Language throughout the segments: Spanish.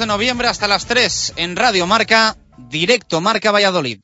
De noviembre hasta las 3 en Radio Marca, directo Marca Valladolid.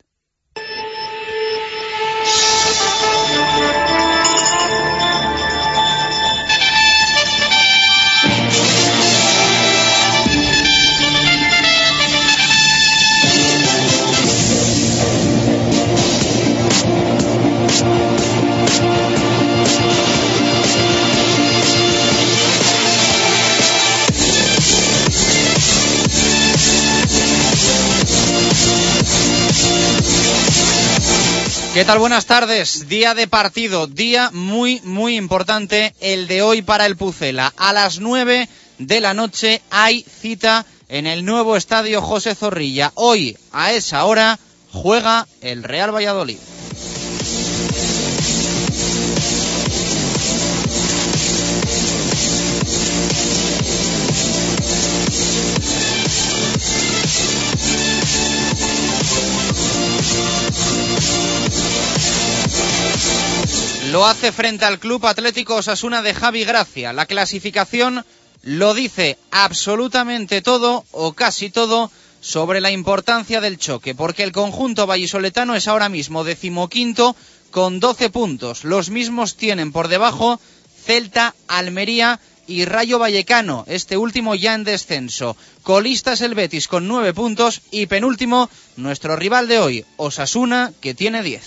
¿Qué tal? Buenas tardes. Día de partido, día muy, muy importante el de hoy para el Pucela. A las 9 de la noche hay cita en el nuevo estadio José Zorrilla. Hoy, a esa hora, juega el Real Valladolid. Lo hace frente al Club Atlético Osasuna de Javi Gracia. La clasificación lo dice absolutamente todo o casi todo sobre la importancia del choque, porque el conjunto vallisoletano es ahora mismo decimoquinto con 12 puntos. Los mismos tienen por debajo Celta, Almería y Rayo Vallecano, este último ya en descenso. Colista es el Betis con 9 puntos y penúltimo nuestro rival de hoy, Osasuna, que tiene 10.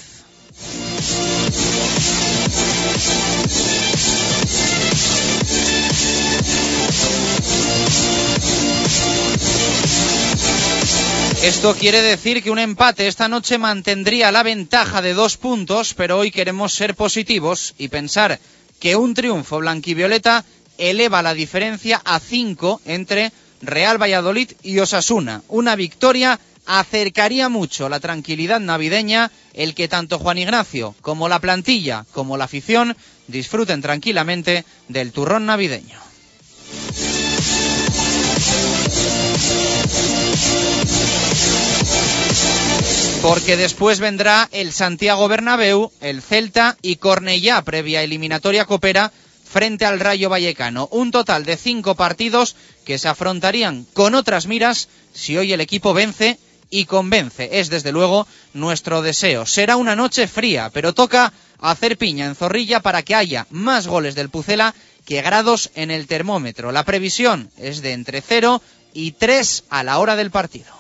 Esto quiere decir que un empate esta noche mantendría la ventaja de dos puntos, pero hoy queremos ser positivos y pensar que un triunfo blanquivioleta eleva la diferencia a cinco entre Real Valladolid y Osasuna. Una victoria acercaría mucho la tranquilidad navideña, el que tanto Juan Ignacio como la plantilla como la afición disfruten tranquilamente del turrón navideño. Porque después vendrá el Santiago Bernabéu, el Celta y Cornellá, previa eliminatoria copera frente al Rayo Vallecano. Un total de cinco partidos que se afrontarían con otras miras si hoy el equipo vence y convence. Es desde luego nuestro deseo. Será una noche fría, pero toca hacer piña en Zorrilla para que haya más goles del Pucela que grados en el termómetro. La previsión es de entre 0 y 3 a la hora del partido.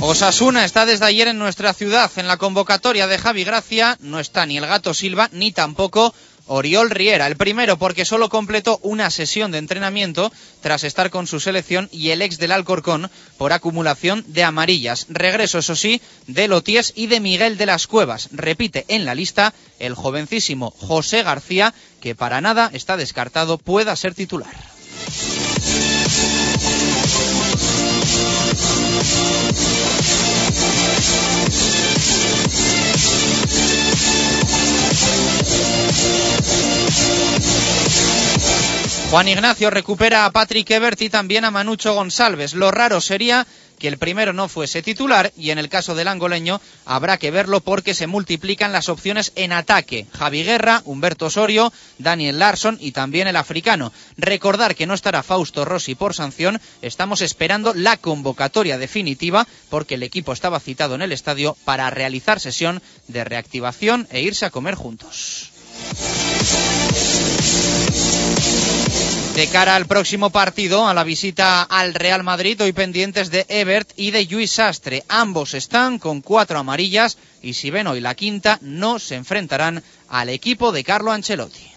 Osasuna está desde ayer en nuestra ciudad. En la convocatoria de Javi Gracia no está ni el gato Silva ni tampoco Oriol Riera. El primero porque solo completó una sesión de entrenamiento tras estar con su selección y el ex del Alcorcón por acumulación de amarillas. Regreso, eso sí, de Loties y de Miguel de las Cuevas. Repite en la lista el jovencísimo José García, que para nada está descartado pueda ser titular. Juan Ignacio recupera a Patrick Ebert y también a Manucho González. Lo raro sería que el primero no fuese titular y en el caso del angoleño habrá que verlo porque se multiplican las opciones en ataque. Javi Guerra, Humberto Osorio, Daniel Larson y también el africano. Recordar que no estará Fausto Rossi por sanción. Estamos esperando la convocatoria definitiva porque el equipo estaba citado en el estadio para realizar sesión de reactivación e irse a comer juntos. De cara al próximo partido, a la visita al Real Madrid, hoy pendientes de Ebert y de Luis Sastre. Ambos están con cuatro amarillas y si ven hoy la quinta, no se enfrentarán al equipo de Carlo Ancelotti.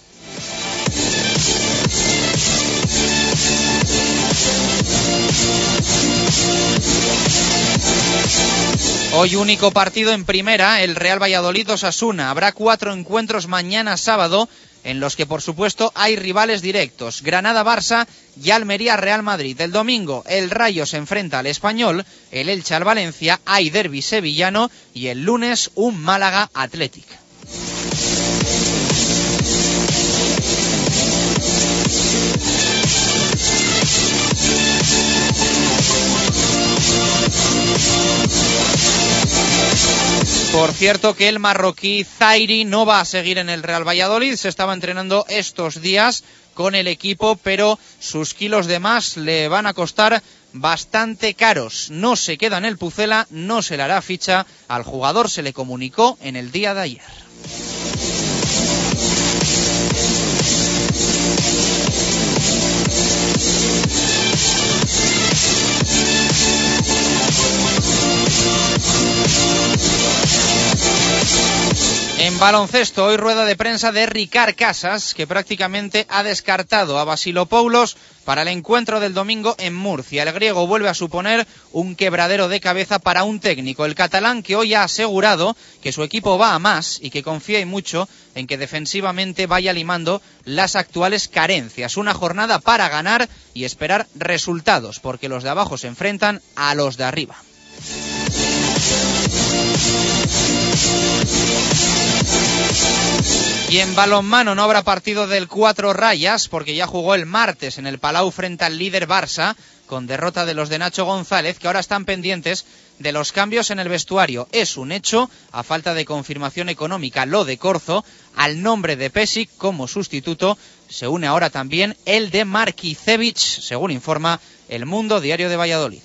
Hoy único partido en primera, el Real Valladolid Osasuna. Habrá cuatro encuentros mañana sábado en los que por supuesto hay rivales directos. Granada-Barça y Almería-Real Madrid. El domingo el Rayo se enfrenta al Español, el Elche al Valencia, hay derby sevillano y el lunes un Málaga Athletic. Por cierto que el marroquí Zairi no va a seguir en el Real Valladolid, se estaba entrenando estos días con el equipo, pero sus kilos de más le van a costar bastante caros. No se queda en el Pucela, no se le hará ficha. Al jugador se le comunicó en el día de ayer. En baloncesto, hoy rueda de prensa de Ricard Casas, que prácticamente ha descartado a Basilopoulos para el encuentro del domingo en Murcia. El griego vuelve a suponer un quebradero de cabeza para un técnico, el catalán que hoy ha asegurado que su equipo va a más y que confía y mucho en que defensivamente vaya limando las actuales carencias. Una jornada para ganar y esperar resultados, porque los de abajo se enfrentan a los de arriba. Y en balonmano no habrá partido del cuatro rayas porque ya jugó el martes en el Palau frente al líder Barça con derrota de los de Nacho González que ahora están pendientes de los cambios en el vestuario. Es un hecho, a falta de confirmación económica, lo de Corzo, al nombre de Pesic como sustituto, se une ahora también el de Markicevich, según informa El Mundo Diario de Valladolid.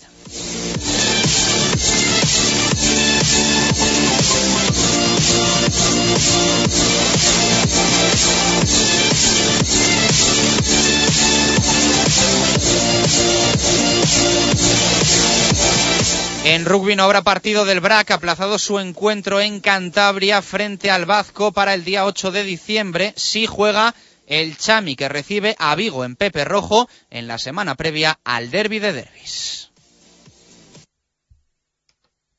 En rugby no habrá partido del BRAC, aplazado su encuentro en Cantabria frente al Vasco para el día 8 de diciembre. Sí juega el Chami que recibe a Vigo en Pepe Rojo en la semana previa al derby de derbis.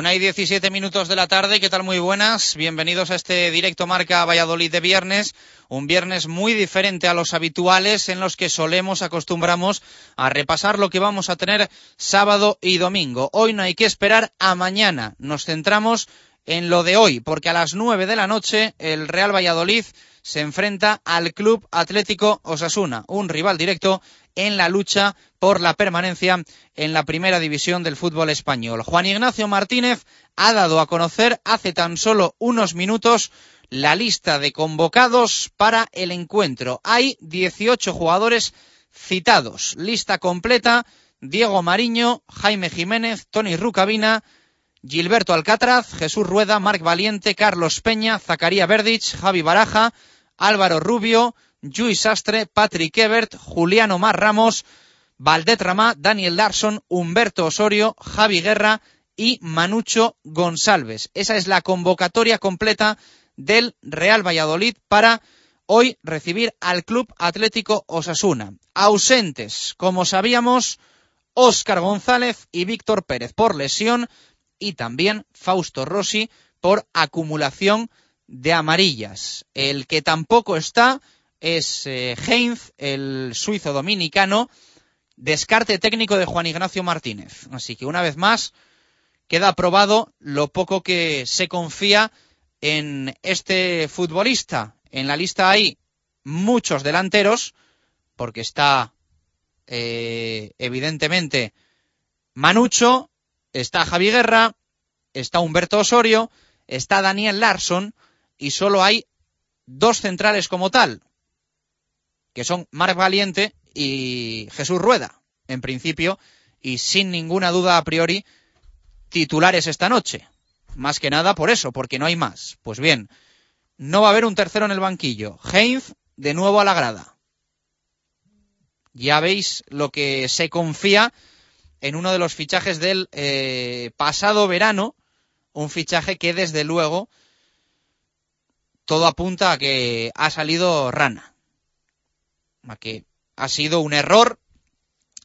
Una y 17 minutos de la tarde, ¿qué tal? Muy buenas. Bienvenidos a este directo Marca Valladolid de viernes. Un viernes muy diferente a los habituales en los que solemos, acostumbramos a repasar lo que vamos a tener sábado y domingo. Hoy no hay que esperar a mañana. Nos centramos en lo de hoy, porque a las nueve de la noche el Real Valladolid se enfrenta al Club Atlético Osasuna, un rival directo en la lucha por la permanencia en la primera división del fútbol español. Juan Ignacio Martínez ha dado a conocer hace tan solo unos minutos la lista de convocados para el encuentro. Hay 18 jugadores citados. Lista completa. Diego Mariño, Jaime Jiménez, Tony Rucabina, Gilberto Alcatraz, Jesús Rueda, Marc Valiente, Carlos Peña, Zacaría Verdich, Javi Baraja, Álvaro Rubio, Luis Sastre, Patrick Ebert, Juliano Mar Ramos, Valdet Ramá, Daniel Larson, Humberto Osorio, Javi Guerra y Manucho González. Esa es la convocatoria completa del Real Valladolid para hoy recibir al Club Atlético Osasuna. Ausentes, como sabíamos, Óscar González y Víctor Pérez por lesión y también Fausto Rossi por acumulación de amarillas. El que tampoco está es eh, Heinz, el suizo dominicano, descarte técnico de Juan Ignacio Martínez. Así que una vez más queda aprobado lo poco que se confía en este futbolista. En la lista hay muchos delanteros, porque está eh, evidentemente Manucho, está Javi Guerra, está Humberto Osorio, está Daniel Larson y solo hay dos centrales como tal, que son Marc Valiente y Jesús Rueda, en principio, y sin ninguna duda a priori, titulares esta noche. Más que nada por eso, porque no hay más. Pues bien, no va a haber un tercero en el banquillo. Heinz de nuevo a la grada. Ya veis lo que se confía en uno de los fichajes del eh, pasado verano, un fichaje que desde luego todo apunta a que ha salido rana, que ha sido un error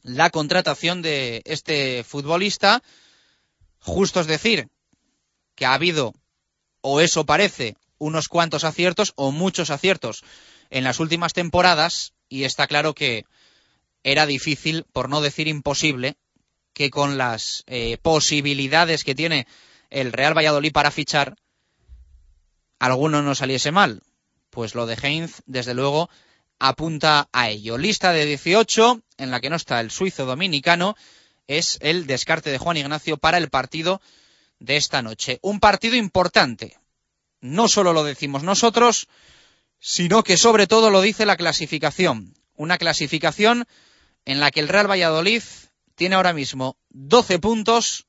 la contratación de este futbolista. Justo es decir que ha habido, o eso parece, unos cuantos aciertos o muchos aciertos en las últimas temporadas y está claro que era difícil, por no decir imposible, que con las eh, posibilidades que tiene el Real Valladolid para fichar, alguno no saliese mal. Pues lo de Heinz, desde luego, apunta a ello. Lista de 18, en la que no está el suizo dominicano, es el descarte de Juan Ignacio para el partido de esta noche. Un partido importante. No solo lo decimos nosotros, sino que sobre todo lo dice la clasificación. Una clasificación en la que el Real Valladolid tiene ahora mismo 12 puntos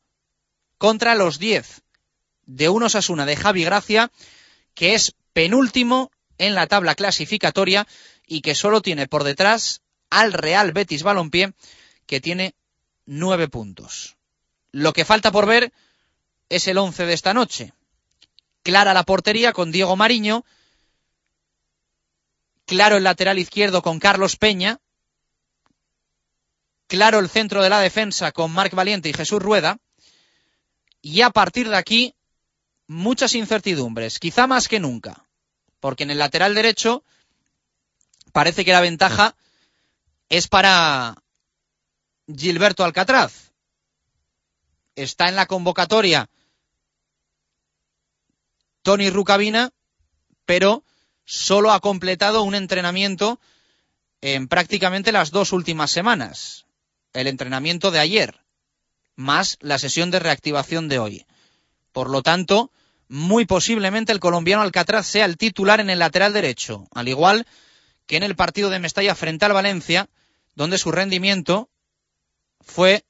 contra los 10 de unos Asuna de Javi Gracia, que es penúltimo en la tabla clasificatoria y que solo tiene por detrás al Real Betis Balompié, que tiene 9 puntos. Lo que falta por ver es el 11 de esta noche. Clara la portería con Diego Mariño, claro el lateral izquierdo con Carlos Peña, claro el centro de la defensa con Marc Valiente y Jesús Rueda, y a partir de aquí muchas incertidumbres, quizá más que nunca, porque en el lateral derecho parece que la ventaja es para Gilberto Alcatraz. Está en la convocatoria Tony Rucabina, pero solo ha completado un entrenamiento en prácticamente las dos últimas semanas el entrenamiento de ayer, más la sesión de reactivación de hoy. Por lo tanto, muy posiblemente el colombiano Alcatraz sea el titular en el lateral derecho, al igual que en el partido de Mestalla frente al Valencia, donde su rendimiento fue,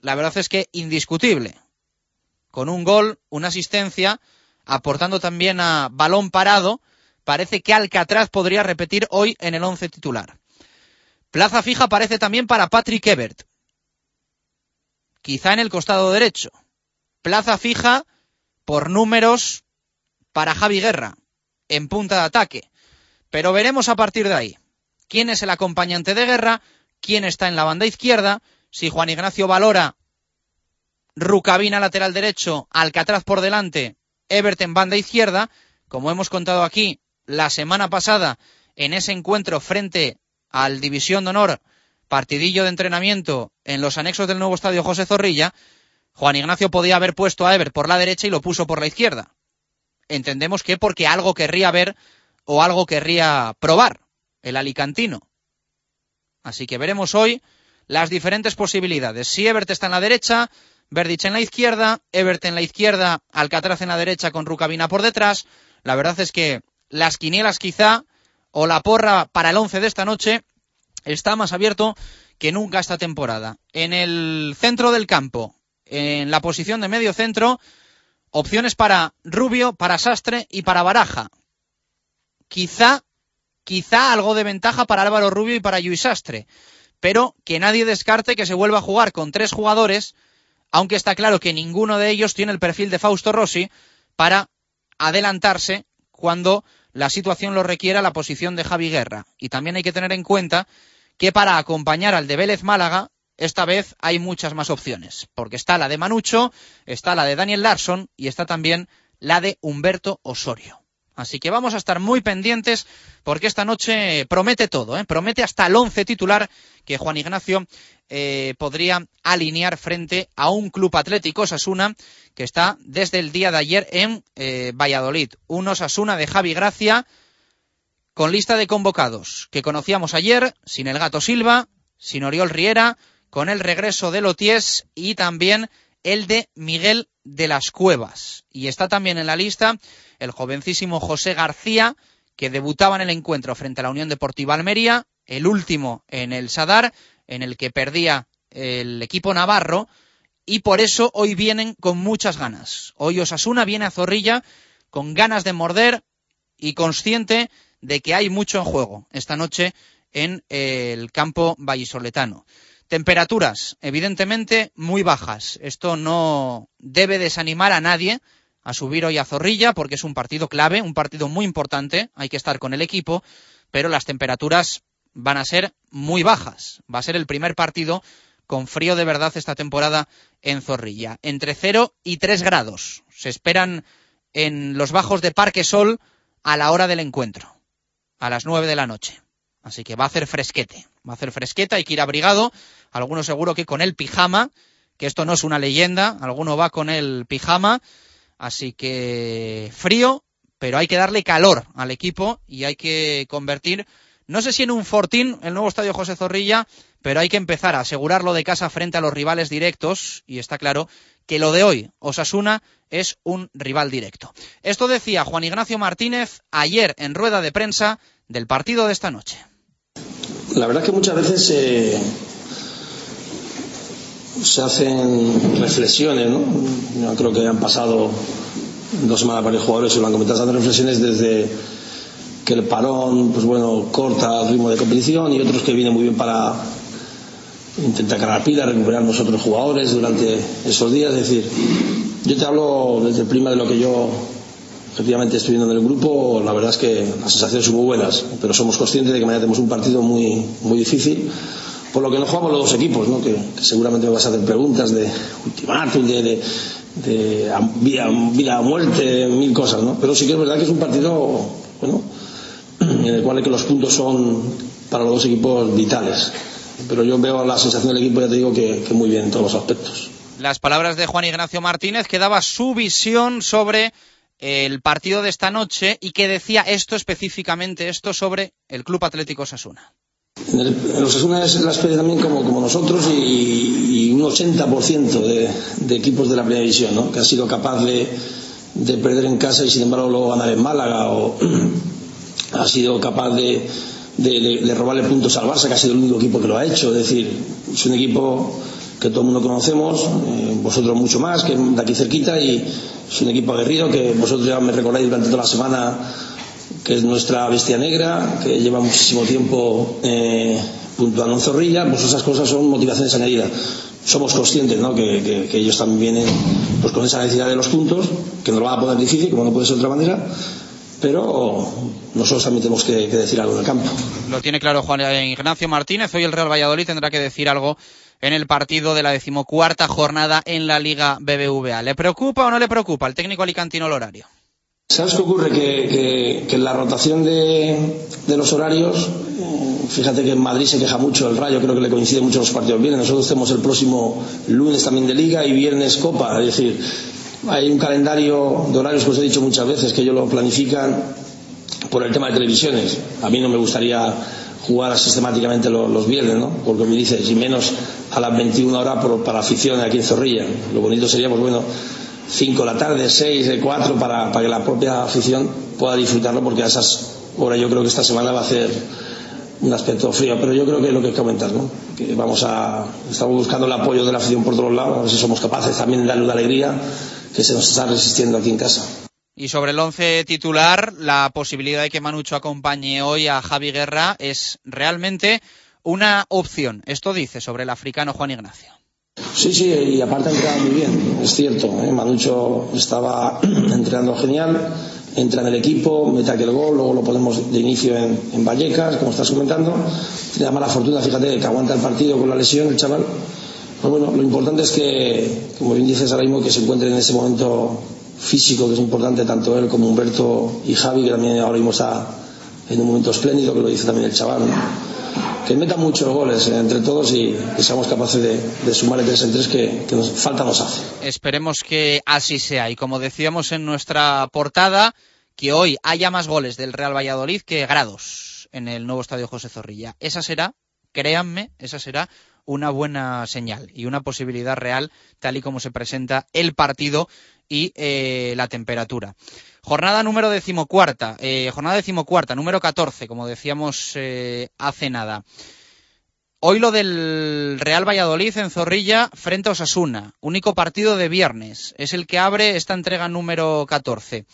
la verdad es que indiscutible, con un gol, una asistencia, aportando también a balón parado, parece que Alcatraz podría repetir hoy en el once titular. Plaza fija parece también para Patrick Ebert. Quizá en el costado derecho. Plaza fija por números para Javi Guerra en punta de ataque. Pero veremos a partir de ahí. Quién es el acompañante de Guerra, quién está en la banda izquierda, si Juan Ignacio valora Rucabina lateral derecho, Alcatraz por delante, Ebert en banda izquierda, como hemos contado aquí la semana pasada en ese encuentro frente al División de Honor, partidillo de entrenamiento en los anexos del nuevo estadio José Zorrilla, Juan Ignacio podía haber puesto a Ever por la derecha y lo puso por la izquierda. Entendemos que porque algo querría ver o algo querría probar el alicantino. Así que veremos hoy las diferentes posibilidades. Si Ebert está en la derecha, Verdich en la izquierda, Ebert en la izquierda, Alcatraz en la derecha con Rucabina por detrás. La verdad es que las quinielas quizá o la porra para el 11 de esta noche está más abierto que nunca esta temporada. En el centro del campo, en la posición de medio centro, opciones para Rubio, para Sastre y para Baraja. Quizá, quizá algo de ventaja para Álvaro Rubio y para Luis Sastre, pero que nadie descarte que se vuelva a jugar con tres jugadores, aunque está claro que ninguno de ellos tiene el perfil de Fausto Rossi para adelantarse cuando la situación lo requiera la posición de Javi Guerra. Y también hay que tener en cuenta que para acompañar al de Vélez Málaga esta vez hay muchas más opciones, porque está la de Manucho, está la de Daniel Larsson y está también la de Humberto Osorio. Así que vamos a estar muy pendientes porque esta noche promete todo, ¿eh? promete hasta el once titular que Juan Ignacio eh, podría alinear frente a un club atlético Sasuna que está desde el día de ayer en eh, Valladolid. Un Osasuna de Javi Gracia con lista de convocados que conocíamos ayer, sin el gato Silva, sin Oriol Riera, con el regreso de Loties y también el de Miguel de las Cuevas. Y está también en la lista el jovencísimo José García, que debutaba en el encuentro frente a la Unión Deportiva Almería, el último en el Sadar, en el que perdía el equipo navarro, y por eso hoy vienen con muchas ganas. Hoy Osasuna viene a Zorrilla con ganas de morder y consciente de que hay mucho en juego esta noche en el campo vallisoletano. Temperaturas, evidentemente, muy bajas. Esto no debe desanimar a nadie a subir hoy a Zorrilla porque es un partido clave, un partido muy importante. Hay que estar con el equipo, pero las temperaturas van a ser muy bajas. Va a ser el primer partido con frío de verdad esta temporada en Zorrilla. Entre 0 y 3 grados. Se esperan en los bajos de Parque Sol a la hora del encuentro, a las 9 de la noche. Así que va a hacer fresquete. Va a hacer fresqueta, hay que ir abrigado. Alguno seguro que con el pijama, que esto no es una leyenda, alguno va con el pijama. Así que frío, pero hay que darle calor al equipo y hay que convertir, no sé si en un fortín, el nuevo estadio José Zorrilla, pero hay que empezar a asegurarlo de casa frente a los rivales directos y está claro que lo de hoy, Osasuna, es un rival directo. Esto decía Juan Ignacio Martínez ayer en rueda de prensa del partido de esta noche. La verdad es que muchas veces se hacen reflexiones, ¿no? Creo que han pasado dos semanas para los jugadores y lo han comentado, se hacen reflexiones desde que el parón, pues bueno, corta el ritmo de competición y otros que vienen muy bien para intentar cargar pila, recuperar nosotros jugadores durante esos días. Es decir, yo te hablo desde prima de lo que yo efectivamente estoy viendo en el grupo, la verdad es que las sensaciones son muy buenas, pero somos conscientes de que mañana tenemos un partido muy, muy difícil, por lo que no jugamos los dos equipos, ¿no? que, seguramente me vas a hacer preguntas de ultimátum, de, de, de vida, vida, muerte, mil cosas, ¿no? pero sí que es verdad que es un partido bueno, en el cual que los puntos son para los dos equipos vitales. Pero yo veo la sensación del equipo, ya te digo, que, que muy bien en todos los aspectos. Las palabras de Juan Ignacio Martínez que daba su visión sobre el partido de esta noche y que decía esto específicamente, esto sobre el Club Atlético Sasuna. El, Osasuna es la especie también como, nosotros y, y un 80% de, de, equipos de la primera división, ¿no? que ha sido capaz de, de, perder en casa y sin embargo luego ganar en Málaga o ha sido capaz de, de, robarle puntos al Barça, que ha sido el único equipo que lo ha hecho. Es decir, es un equipo que todo el mundo conocemos, eh, vosotros mucho más, que de aquí cerquita y es un equipo aguerrido que vosotros ya me recordáis durante toda la semana que es nuestra bestia negra, que lleva muchísimo tiempo eh, puntuando en Zorrilla, pues esas cosas son motivaciones añadidas. Somos conscientes ¿no? que, que, que, ellos también vienen pues, con esa necesidad de los puntos, que nos lo van a poner difícil, como no puede ser de otra manera, pero nosotros también tenemos que, que decir algo en el campo. Lo tiene claro Juan Ignacio Martínez, hoy el Real Valladolid tendrá que decir algo en el partido de la decimocuarta jornada en la Liga BBVA. ¿Le preocupa o no le preocupa al técnico alicantino el horario? ¿Sabes qué ocurre? Que, que, que la rotación de, los horarios, fíjate que en Madrid se queja mucho el Rayo, creo que le coincide mucho los partidos bien. Nosotros tenemos el próximo lunes también de Liga y viernes Copa. Es decir, hay un calendario de horarios que os he dicho muchas veces que ellos lo planifican por el tema de televisiones. A mí no me gustaría jugar sistemáticamente los, viernes, ¿no? Porque me dices, y menos a las 21 horas por, para afición aquí en Zorrilla. Lo bonito sería, pues bueno, 5 de la tarde, 6, 4, para, para que la propia afición pueda disfrutarlo, porque a esas horas yo creo que esta semana va a ser un aspecto frío, pero yo creo que es lo que comentas, ¿no? Que vamos a, estamos buscando el apoyo de la afición por todos lados, a ver si somos capaces también de darle una alegría que se nos está resistiendo aquí en casa. Y sobre el once titular, la posibilidad de que Manucho acompañe hoy a Javi Guerra es realmente una opción. Esto dice sobre el africano Juan Ignacio. Sí, sí, y aparte ha entrenado muy bien, es cierto. ¿eh? Manucho estaba entrenando genial, entra en el equipo, mete aquel gol, luego lo ponemos de inicio en, Vallecas, como estás comentando. Tiene la mala fortuna, fíjate, que aguanta el partido con la lesión el chaval. Pues bueno, lo importante es que, como bien dices ahora mismo, que se encuentre en ese momento físico, que es importante, tanto él como Humberto y Javi, que también ahora mismo está en un momento espléndido, que lo dice también el chaval. Que meta muchos goles entre todos y que seamos capaces de, sumar el 3 en 3 que, que nos falta nos hace. Esperemos que así sea. Y como decíamos en nuestra portada, que hoy haya más goles del Real Valladolid que grados en el nuevo estadio José Zorrilla. Esa será, créanme, esa será una buena señal y una posibilidad real tal y como se presenta el partido y eh, la temperatura. Jornada número decimocuarta, eh, jornada decimocuarta, número 14, como decíamos eh, hace nada. Hoy lo del Real Valladolid en Zorrilla frente a Osasuna, único partido de viernes, es el que abre esta entrega número 14.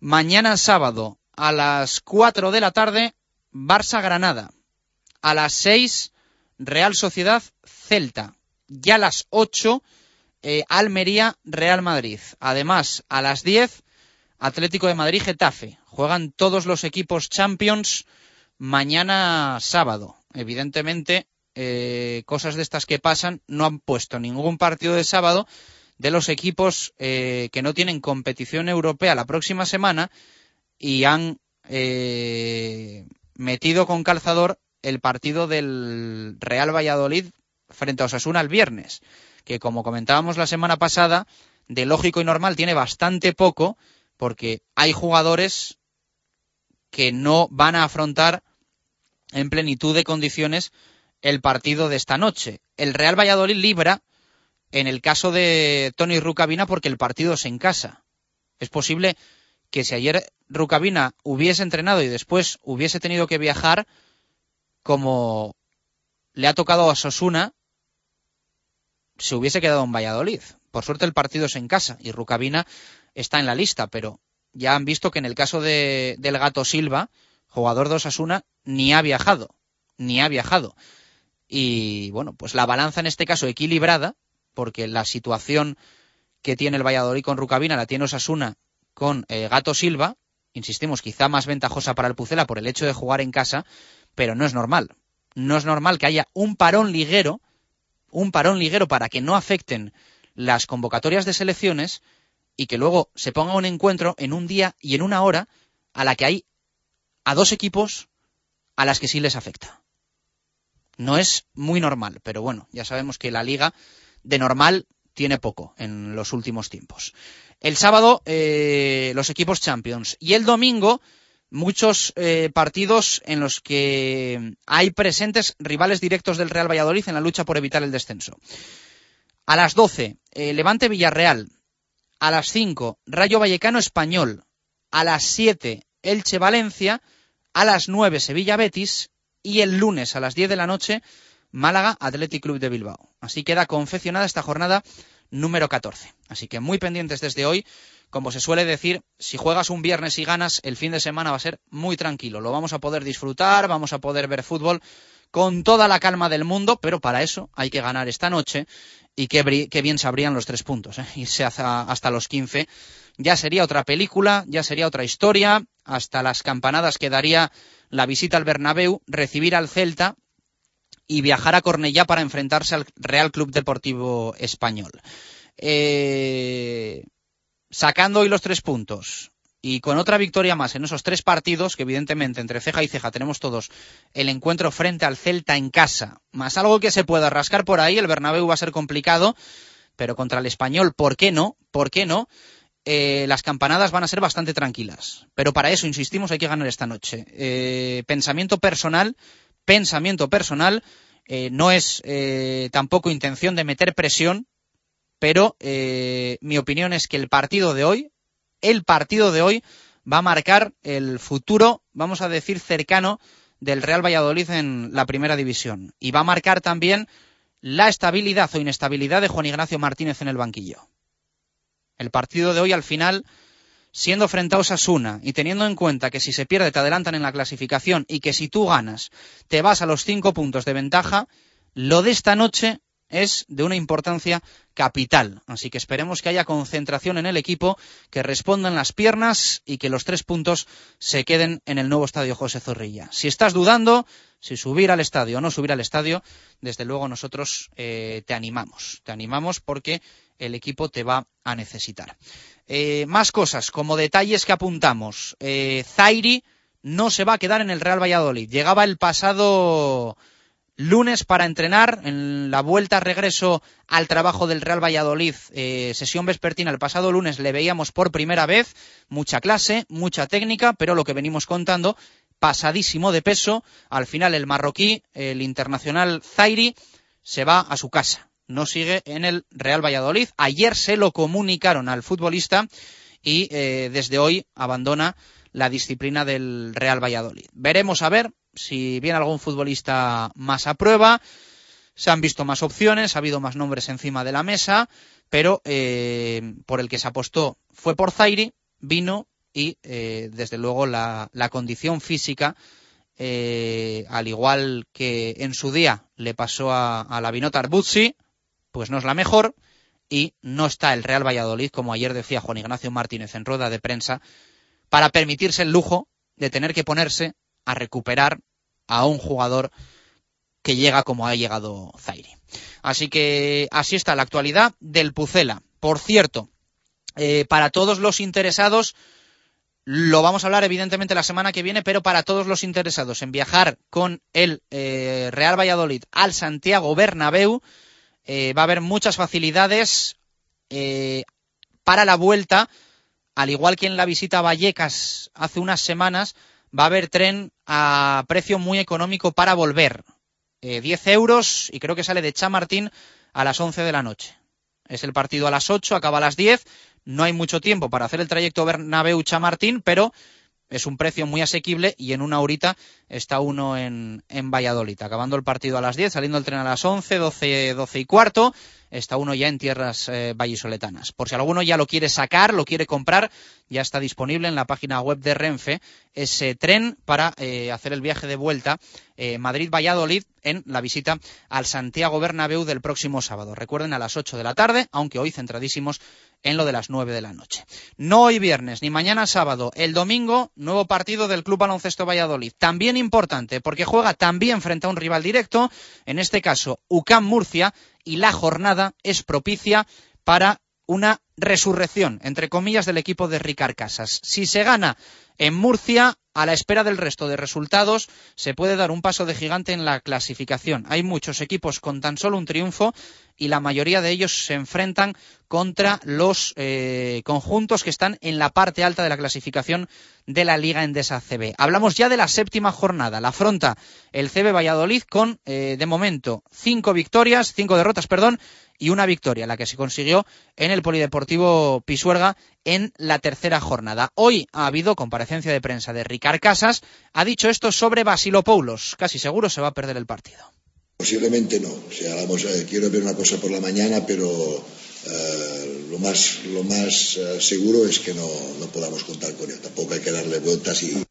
Mañana sábado a las 4 de la tarde, Barça-Granada. A las 6, Real Sociedad Celta. Ya a las 8, eh, Almería Real Madrid. Además, a las 10, Atlético de Madrid Getafe. Juegan todos los equipos Champions mañana sábado. Evidentemente, eh, cosas de estas que pasan, no han puesto ningún partido de sábado de los equipos eh, que no tienen competición europea la próxima semana y han metido con calzador el partido del Real Valladolid frente a Osasuna el viernes, que como comentábamos la semana pasada, de lógico y normal tiene bastante poco, porque hay jugadores que no van a afrontar en plenitud de condiciones el partido de esta noche. El Real Valladolid libra en el caso de Tony Rucabina porque el partido es en casa. Es posible que si ayer Rucabina hubiese entrenado y después hubiese tenido que viajar, como le ha tocado a Sosuna, se hubiese quedado en Valladolid. Por suerte el partido es en casa y Rucabina está en la lista, pero ya han visto que en el caso de, del gato Silva, jugador de Osasuna, ni ha viajado, ni ha viajado. Y bueno, pues la balanza en este caso equilibrada, porque la situación que tiene el Valladolid con Rucabina la tiene Osasuna con eh, Gato Silva, insistimos, quizá más ventajosa para el Pucela por el hecho de jugar en casa, pero no es normal. No es normal que haya un parón liguero un parón liguero para que no afecten las convocatorias de selecciones y que luego se ponga un encuentro en un día y en una hora a la que hay a dos equipos a las que sí les afecta. No es muy normal, pero bueno, ya sabemos que la liga de normal tiene poco en los últimos tiempos. El sábado eh, los equipos Champions y el domingo muchos eh, partidos en los que hay presentes rivales directos del Real Valladolid en la lucha por evitar el descenso. A las 12, eh, Levante Villarreal. A las 5, Rayo Vallecano Español. A las 7, Elche Valencia. A las 9, Sevilla Betis. Y el lunes a las 10 de la noche, Málaga Athletic Club de Bilbao. Así queda confeccionada esta jornada número 14. Así que muy pendientes desde hoy como se suele decir, si juegas un viernes y ganas, el fin de semana va a ser muy tranquilo. Lo vamos a poder disfrutar, vamos a poder ver fútbol con toda la calma del mundo, pero para eso hay que ganar esta noche y qué, bien sabrían los tres puntos. ¿eh? Irse hasta, hasta los 15 ya sería otra película, ya sería otra historia, hasta las campanadas que daría la visita al Bernabéu, recibir al Celta y viajar a Cornellá para enfrentarse al Real Club Deportivo Español. Eh, sacando hoy los tres puntos y con otra victoria más en esos tres partidos, que evidentemente entre ceja y ceja tenemos todos el encuentro frente al Celta en casa, más algo que se pueda rascar por ahí, el Bernabéu va a ser complicado, pero contra el español, ¿por qué no? ¿Por qué no? Eh, las campanadas van a ser bastante tranquilas. Pero para eso, insistimos, hay que ganar esta noche. Eh, pensamiento personal, pensamiento personal, eh, no es tampoco intención de meter presión, pero eh, mi opinión es que el partido de hoy, el partido de hoy va a marcar el futuro, vamos a decir, cercano del Real Valladolid en la primera división. Y va a marcar también la estabilidad o inestabilidad de Juan Ignacio Martínez en el banquillo. El partido de hoy, al final, siendo frente a Osasuna y teniendo en cuenta que si se pierde te adelantan en la clasificación y que si tú ganas te vas a los cinco puntos de ventaja, lo de esta noche es de una importancia capital. Así que esperemos que haya concentración en el equipo, que respondan las piernas y que los tres puntos se queden en el nuevo estadio José Zorrilla. Si estás dudando si subir al estadio o no subir al estadio, desde luego nosotros eh, te animamos. Te animamos porque el equipo te va a necesitar. Eh, más cosas, como detalles que apuntamos. Eh, Zairi no se va a quedar en el Real Valladolid. Llegaba el pasado lunes para entrenar en la vuelta regreso al trabajo del Real Valladolid, eh, sesión vespertina. El pasado lunes le veíamos por primera vez, mucha clase, mucha técnica, pero lo que venimos contando, pasadísimo de peso, al final el marroquí, el internacional Zairi, se va a su casa, no sigue en el Real Valladolid, ayer se lo comunicaron al futbolista y eh, desde hoy abandona la disciplina del Real Valladolid. Veremos a ver si viene algún futbolista más a prueba, se han visto más opciones, ha habido más nombres encima de la mesa, pero eh, por el que se apostó fue por Zairi, vino y eh, desde luego la, condición física, eh, al igual que en su día le pasó a, a la Vinota Arbuzzi, pues no es la mejor y no está el Real Valladolid, como ayer decía Juan Ignacio Martínez en rueda de prensa, para permitirse el lujo de tener que ponerse a recuperar a un jugador que llega como ha llegado Zairi. Así que así está la actualidad del Pucela. Por cierto, eh, para todos los interesados, lo vamos a hablar evidentemente la semana que viene, pero para todos los interesados en viajar con el eh, Real Valladolid al Santiago Bernabéu, eh, va a haber muchas facilidades para la vuelta, al igual que en la visita a Vallecas hace unas semanas, va a haber tren a precio muy económico para volver. Eh, 10 euros y creo que sale de Chamartín a las 11 de la noche. Es el partido a las 8, acaba a las 10. No hay mucho tiempo para hacer el trayecto Bernabéu-Chamartín, pero es un precio muy asequible y en una horita está uno en, en Valladolid. Acabando el partido a las 10, saliendo el tren a las 11, 12, 12 y cuarto está uno ya en tierras eh, vallisoletanas. Por si alguno ya lo quiere sacar, lo quiere comprar, ya está disponible en la página web de Renfe ese tren para eh, hacer el viaje de vuelta eh, Madrid-Valladolid en la visita al Santiago Bernabéu del próximo sábado. Recuerden a las 8 de la tarde, aunque hoy centradísimos en lo de las 9 de la noche. No hoy viernes ni mañana sábado, el domingo, nuevo partido del Club Baloncesto Valladolid. También importante porque juega también frente a un rival directo, en este caso UCAM Murcia, y la jornada es propicia para una resurrección, entre comillas, del equipo de Ricard Casas. Si se gana en Murcia, a la espera del resto de resultados, se puede dar un paso de gigante en la clasificación. Hay muchos equipos con tan solo un triunfo y la mayoría de ellos se enfrentan contra los eh, conjuntos que están en la parte alta de la clasificación de la Liga Endesa CB. Hablamos ya de la séptima jornada. La afronta el CB Valladolid con, eh, de momento, cinco victorias, cinco derrotas, perdón, y una victoria, la que se consiguió en el Polideportivo Pisuerga en la tercera jornada. Hoy ha habido comparecencia de prensa de Ricard Casas. Ha dicho esto sobre Basilopoulos. Casi seguro se va a perder el partido. Posiblemente no. O sea, vamos a, quiero ver una cosa por la mañana, pero uh, lo más, lo más uh, seguro es que no, no podamos contar con él. Tampoco hay que darle vueltas y.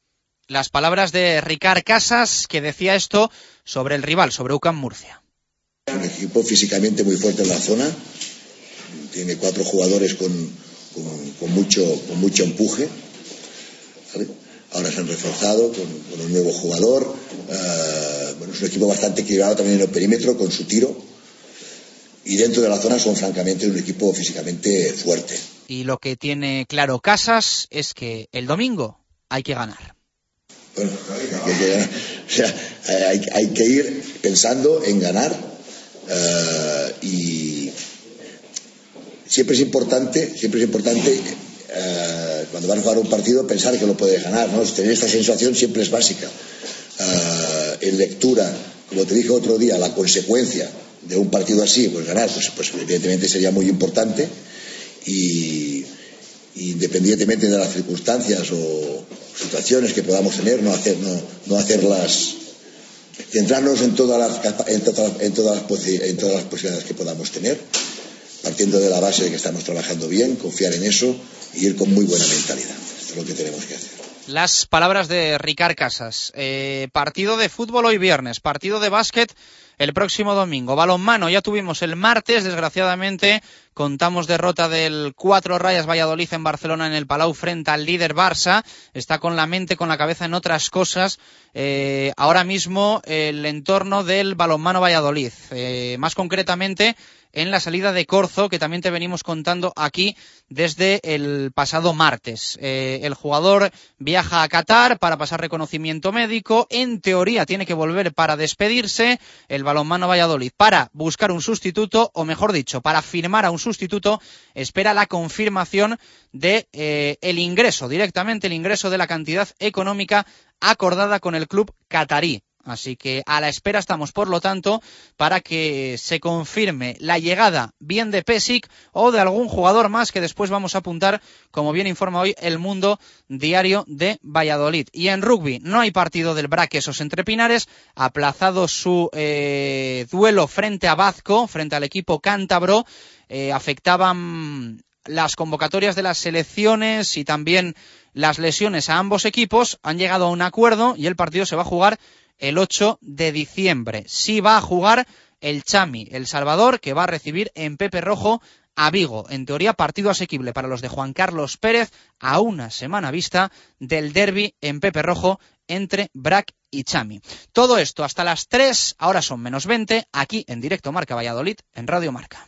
Las palabras de Ricard Casas, que decía esto sobre el rival, sobre UCAM Murcia. Un equipo físicamente muy fuerte en la zona. Tiene cuatro jugadores con, con, con mucho, con mucho empuje. ¿vale? Ahora se han reforzado con, con un nuevo jugador. Uh, bueno, es un equipo bastante equilibrado también en el perímetro con su tiro. Y dentro de la zona son francamente un equipo físicamente fuerte. Y lo que tiene claro Casas es que el domingo hay que ganar. Bueno, hay que, ganar. O sea, hay, hay que ir pensando en ganar Uh, y siempre es importante, siempre es importante uh, cuando van a jugar un partido pensar que lo puede ganar, ¿no? Tener esta sensación siempre es básica. Uh, en lectura, como te dije otro día, la consecuencia de un partido así, pues ganar, pues, pues evidentemente sería muy importante y independientemente de las circunstancias o situaciones que podamos tener, no hacer, no, hacerlas centrarnos en todas las, en en todas las posibilidades que podamos tener, partiendo de la base de que estamos trabajando bien, confiar en eso y ir con muy buena mentalidad. Esto es lo que tenemos que hacer. Las palabras de Ricard Casas. Eh, partido de fútbol hoy viernes, partido de básquet el próximo domingo. Balonmano ya tuvimos el martes, desgraciadamente contamos derrota del cuatro Rayas Valladolid en Barcelona en el Palau frente al líder Barça. Está con la mente, con la cabeza en otras cosas. Eh, ahora mismo el entorno del balonmano Valladolid. Eh, más concretamente en la salida de Corzo, que también te venimos contando aquí desde el pasado martes. Eh, el jugador viaja a Qatar para pasar reconocimiento médico. En teoría tiene que volver para despedirse. El balonmano Valladolid para buscar un sustituto, o mejor dicho, para firmar a un sustituto, espera la confirmación de eh, el ingreso, directamente el ingreso de la cantidad económica acordada con el club catarí. Así que a la espera estamos, por lo tanto, para que se confirme la llegada bien de Pesic o de algún jugador más que después vamos a apuntar, como bien informa hoy el Mundo Diario de Valladolid. Y en rugby no hay partido del Braquesos entre Pinares, aplazado su eh, duelo frente a Vazco, frente al equipo cántabro, eh, afectaban las convocatorias de las selecciones y también las lesiones a ambos equipos, han llegado a un acuerdo y el partido se va a jugar el 8 de diciembre. Sí va a jugar el Chami, el Salvador, que va a recibir en Pepe Rojo a Vigo. En teoría, partido asequible para los de Juan Carlos Pérez a una semana vista del derby en Pepe Rojo entre Brac y Chami. Todo esto hasta las 3, ahora son menos 20, aquí en directo Marca Valladolid, en Radio Marca.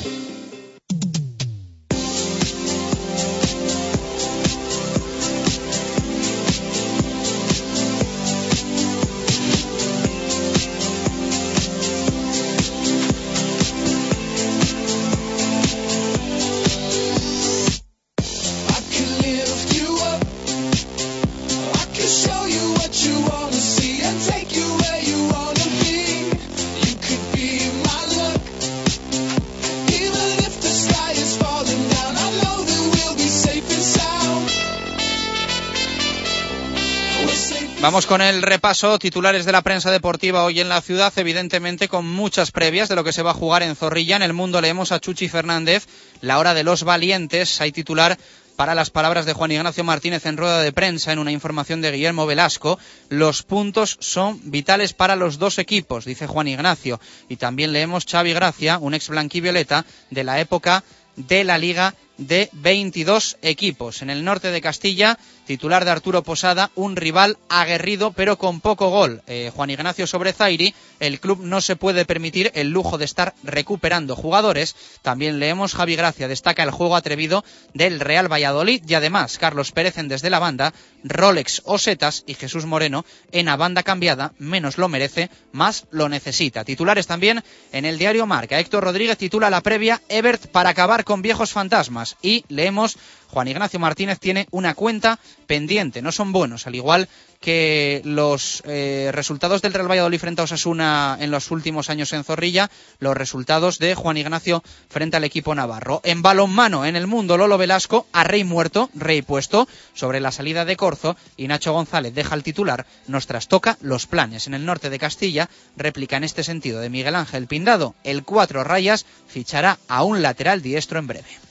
Con el repaso, titulares de la prensa deportiva hoy en la ciudad, evidentemente con muchas previas de lo que se va a jugar en Zorrilla. En el mundo leemos a Chuchi Fernández, la hora de los valientes, hay titular para las palabras de Juan Ignacio Martínez en rueda de prensa en una información de Guillermo Velasco, los puntos son vitales para los dos equipos, dice Juan Ignacio. Y también leemos Xavi Gracia, un ex blanquivioleta de la época de la Liga de 22 equipos. En el norte de Castilla, titular de Arturo Posada, un rival aguerrido pero con poco gol. Eh, Juan Ignacio Sobrezairi, el club no se puede permitir el lujo de estar recuperando jugadores. También leemos Javi Gracia, destaca el juego atrevido del Real Valladolid y además Carlos Pérez en desde la banda, Rolex Osetas y Jesús Moreno en a banda cambiada, menos lo merece, más lo necesita. Titulares también en el diario Marca. Héctor Rodríguez titula la previa Ebert para acabar con viejos fantasmas y leemos Juan Ignacio Martínez tiene una cuenta pendiente, no son buenos, al igual que los eh, resultados del Real Valladolid frente a Osasuna en los últimos años en Zorrilla, los resultados de Juan Ignacio frente al equipo navarro. En balonmano, en el mundo, Lolo Velasco a rey muerto, rey puesto, sobre la salida de Corzo y Nacho González deja el titular, nos trastoca los planes. En el norte de Castilla, réplica en este sentido de Miguel Ángel Pindado, el cuatro rayas fichará a un lateral diestro en breve.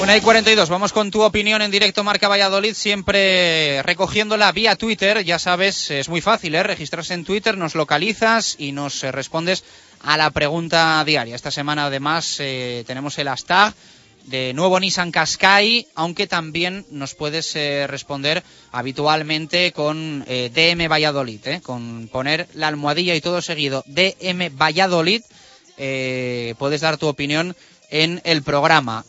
Una y 42, vamos con tu opinión en directo Marca Valladolid, siempre recogiéndola vía Twitter, ya sabes, es muy fácil, ¿eh? registrarse en Twitter, nos localizas y nos eh, respondes a la pregunta diaria. Esta semana además eh, tenemos el hashtag de nuevo Nissan Qashqai, aunque también nos puedes eh, responder habitualmente con eh, DM Valladolid, con poner la almohadilla y todo seguido DM Valladolid, puedes dar tu opinión en el programa.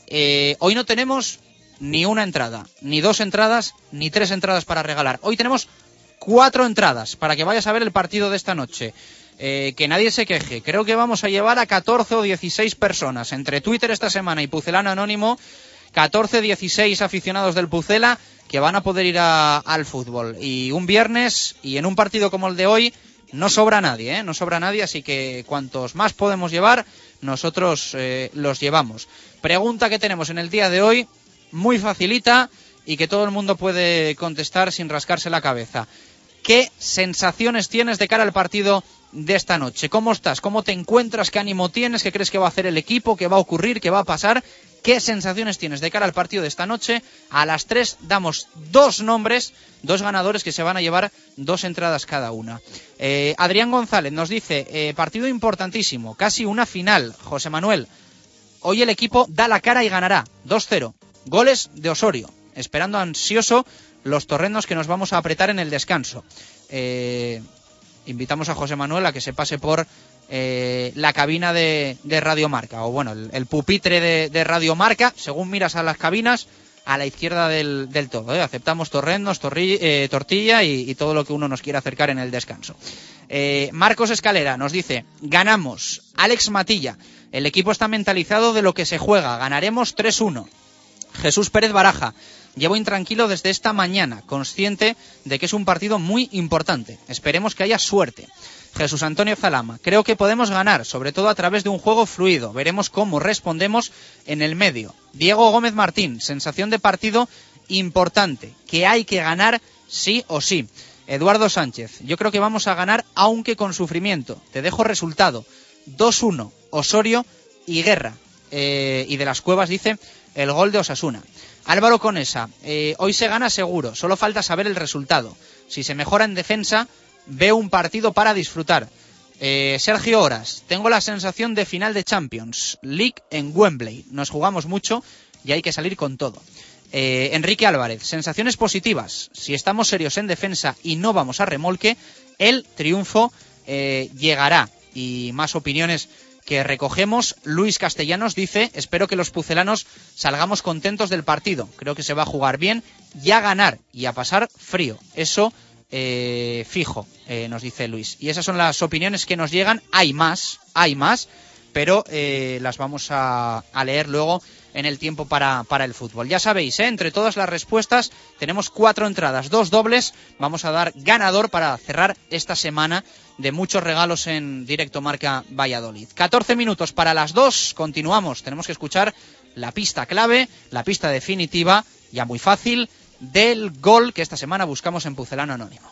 hoy no tenemos ni una entrada, ni dos entradas, ni tres entradas para regalar. Hoy tenemos cuatro entradas para que vayas a ver el partido de esta noche. Eh, que nadie se queje. Creo que vamos a llevar a 14 o 16 personas entre Twitter esta semana y Pucelano Anónimo. 14, 16 aficionados del Pucela que van a poder ir al fútbol. Y un viernes y en un partido como el de hoy no sobra nadie, ¿eh? no sobra nadie, así que cuantos más podemos llevar, nosotros eh, los llevamos. Pregunta que tenemos en el día de hoy, muy facilita y que todo el mundo puede contestar sin rascarse la cabeza. ¿Qué sensaciones tienes de cara al partido de esta noche? ¿Cómo estás? ¿Cómo te encuentras? ¿Qué ánimo tienes? ¿Qué crees que va a hacer el equipo? ¿Qué va a ocurrir? ¿Qué va a pasar? ¿Qué sensaciones tienes de cara al partido de esta noche? A las tres damos dos nombres, dos ganadores que se van a llevar dos entradas cada una. Eh, Adrián González nos dice, eh, partido importantísimo, casi una final. José Manuel, hoy el equipo da la cara y ganará 2-0. Goles de Osorio, esperando ansioso los torrenos que nos vamos a apretar en el descanso. Eh, invitamos a José Manuel a que se pase por eh, la cabina de, Radio Marca, o bueno, el, pupitre de, Radio Marca, según miras a las cabinas, a la izquierda del, todo. ¿eh? Aceptamos torrenos, tortilla y, todo lo que uno nos quiera acercar en el descanso. Marcos Escalera nos dice, ganamos. Alex Matilla, el equipo está mentalizado de lo que se juega, ganaremos 3-1. Jesús Pérez Baraja. Llevo intranquilo desde esta mañana, consciente de que es un partido muy importante. Esperemos que haya suerte. Jesús Antonio Zalama, creo que podemos ganar, sobre todo a través de un juego fluido. Veremos cómo respondemos en el medio. Diego Gómez Martín, sensación de partido importante, que hay que ganar sí o sí. Eduardo Sánchez, yo creo que vamos a ganar aunque con sufrimiento. Te dejo resultado. 2-1, Osorio y Guerra. Eh, y de las cuevas dice el gol de Osasuna. Álvaro Conesa, eh, hoy se gana seguro, solo falta saber el resultado. Si se mejora en defensa, veo un partido para disfrutar. Eh, Sergio Horas, tengo la sensación de final de Champions League en Wembley. Nos jugamos mucho y hay que salir con todo. Eh, Enrique Álvarez, sensaciones positivas. Si estamos serios en defensa y no vamos a remolque, el triunfo llegará. Y más opiniones que recogemos. Luis Castellanos dice, espero que los pucelanos salgamos contentos del partido. Creo que se va a jugar bien y a ganar y a pasar frío. Eso eh, fijo, eh, nos dice Luis. Y esas son las opiniones que nos llegan. Hay más, hay más, pero eh, las vamos a, leer luego en el tiempo para, para el fútbol. Ya sabéis, entre todas las respuestas tenemos cuatro entradas, dos dobles. Vamos a dar ganador para cerrar esta semana de muchos regalos en directo marca Valladolid. 14 minutos para las dos, continuamos, tenemos que escuchar la pista clave, la pista definitiva, ya muy fácil, del gol que esta semana buscamos en Pucelano Anónimo.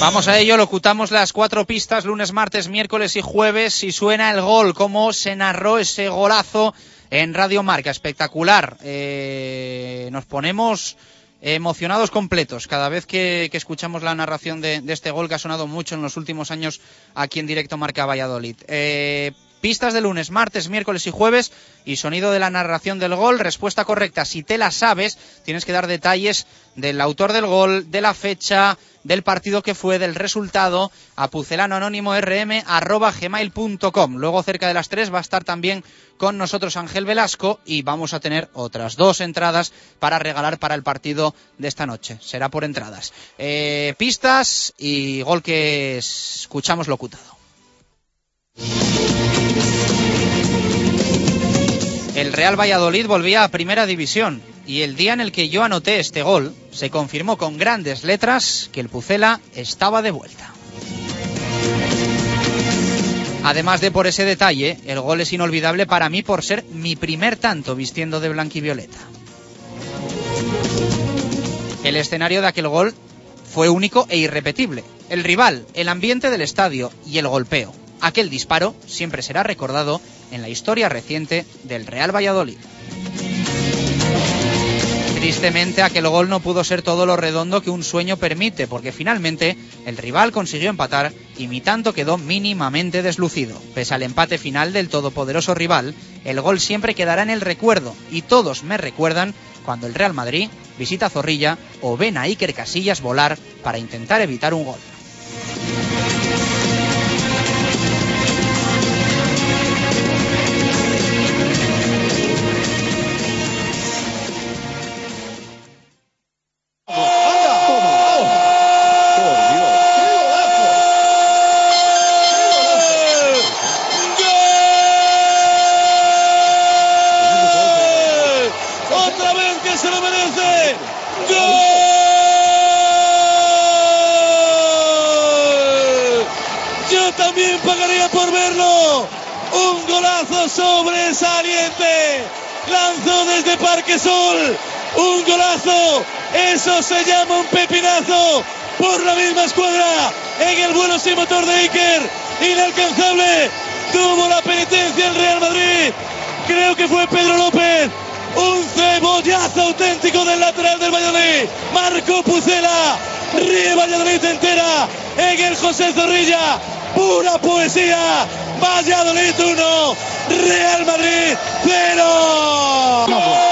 Vamos a ello, locutamos las cuatro pistas lunes, martes, miércoles y jueves y suena el gol, cómo se narró ese golazo en Radio Marca. Espectacular. Eh, nos ponemos emocionados completos cada vez que, escuchamos la narración de, este gol que ha sonado mucho en los últimos años aquí en directo Marca Valladolid. Eh, pistas de lunes, martes, miércoles y jueves y sonido de la narración del gol. Respuesta correcta. Si te la sabes, tienes que dar detalles del autor del gol, de la fecha, del partido que fue, del resultado, a pucelanonónimo.rm.gmail.com. Luego, cerca de las tres, va a estar también con nosotros Ángel Velasco y vamos a tener otras dos entradas para regalar para el partido de esta noche. Será por entradas. Eh, pistas y gol que escuchamos locutado. El Real Valladolid volvía a Primera División. y el día en el que yo anoté este gol, se confirmó con grandes letras que el Pucela estaba de vuelta. Además de por ese detalle, el gol es inolvidable para mí por ser mi primer tanto vistiendo de blanquivioleta. El escenario de aquel gol fue único e irrepetible. El rival, el ambiente del estadio y el golpeo. Aquel disparo siempre será recordado en la historia reciente del Real Valladolid. Tristemente aquel gol no pudo ser todo lo redondo que un sueño permite, porque finalmente el rival consiguió empatar y mi tanto quedó mínimamente deslucido. Pese al empate final del todopoderoso rival, el gol siempre quedará en el recuerdo y todos me recuerdan cuando el Real Madrid visita Zorrilla o ven a Iker Casillas volar para intentar evitar un gol. Sol. Un golazo. Eso se llama un pepinazo. Por la misma escuadra. En el vuelo sin motor de Iker. Inalcanzable. Tuvo la penitencia el Real Madrid. Creo que fue Pedro López. Un cebollazo auténtico del lateral del Valladolid. Marco Pucela. Ríe Valladolid entera. En José Zorrilla. Pura poesía. Valladolid 1. Real Madrid 0.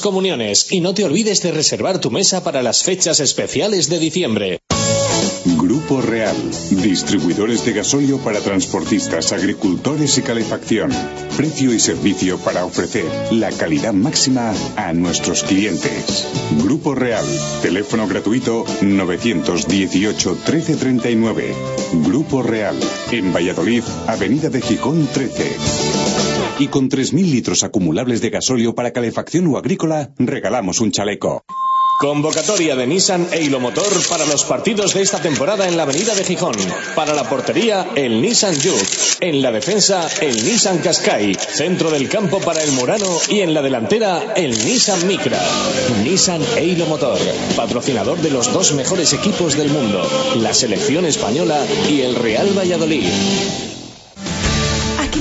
comuniones y no te olvides de reservar tu mesa para las fechas especiales de diciembre. Grupo Real, distribuidores de gasóleo para transportistas, agricultores y calefacción. Precio y servicio para ofrecer la calidad máxima a nuestros clientes. Grupo Real, teléfono gratuito 918 1339. Grupo Real, en Valladolid, Avenida de Gijón 13. Y con 3.000 litros acumulables de gasóleo para calefacción o agrícola, regalamos un chaleco. Convocatoria de Nissan e Hilomotor para los partidos de esta temporada en la Avenida de Gijón. Para la portería, el Nissan Juke. En la defensa, el Nissan Qashqai. Centro del campo para el Murano y en la delantera, el Nissan Micra. Nissan e Hilomotor. Patrocinador de los dos mejores equipos del mundo, la selección española y el Real Valladolid.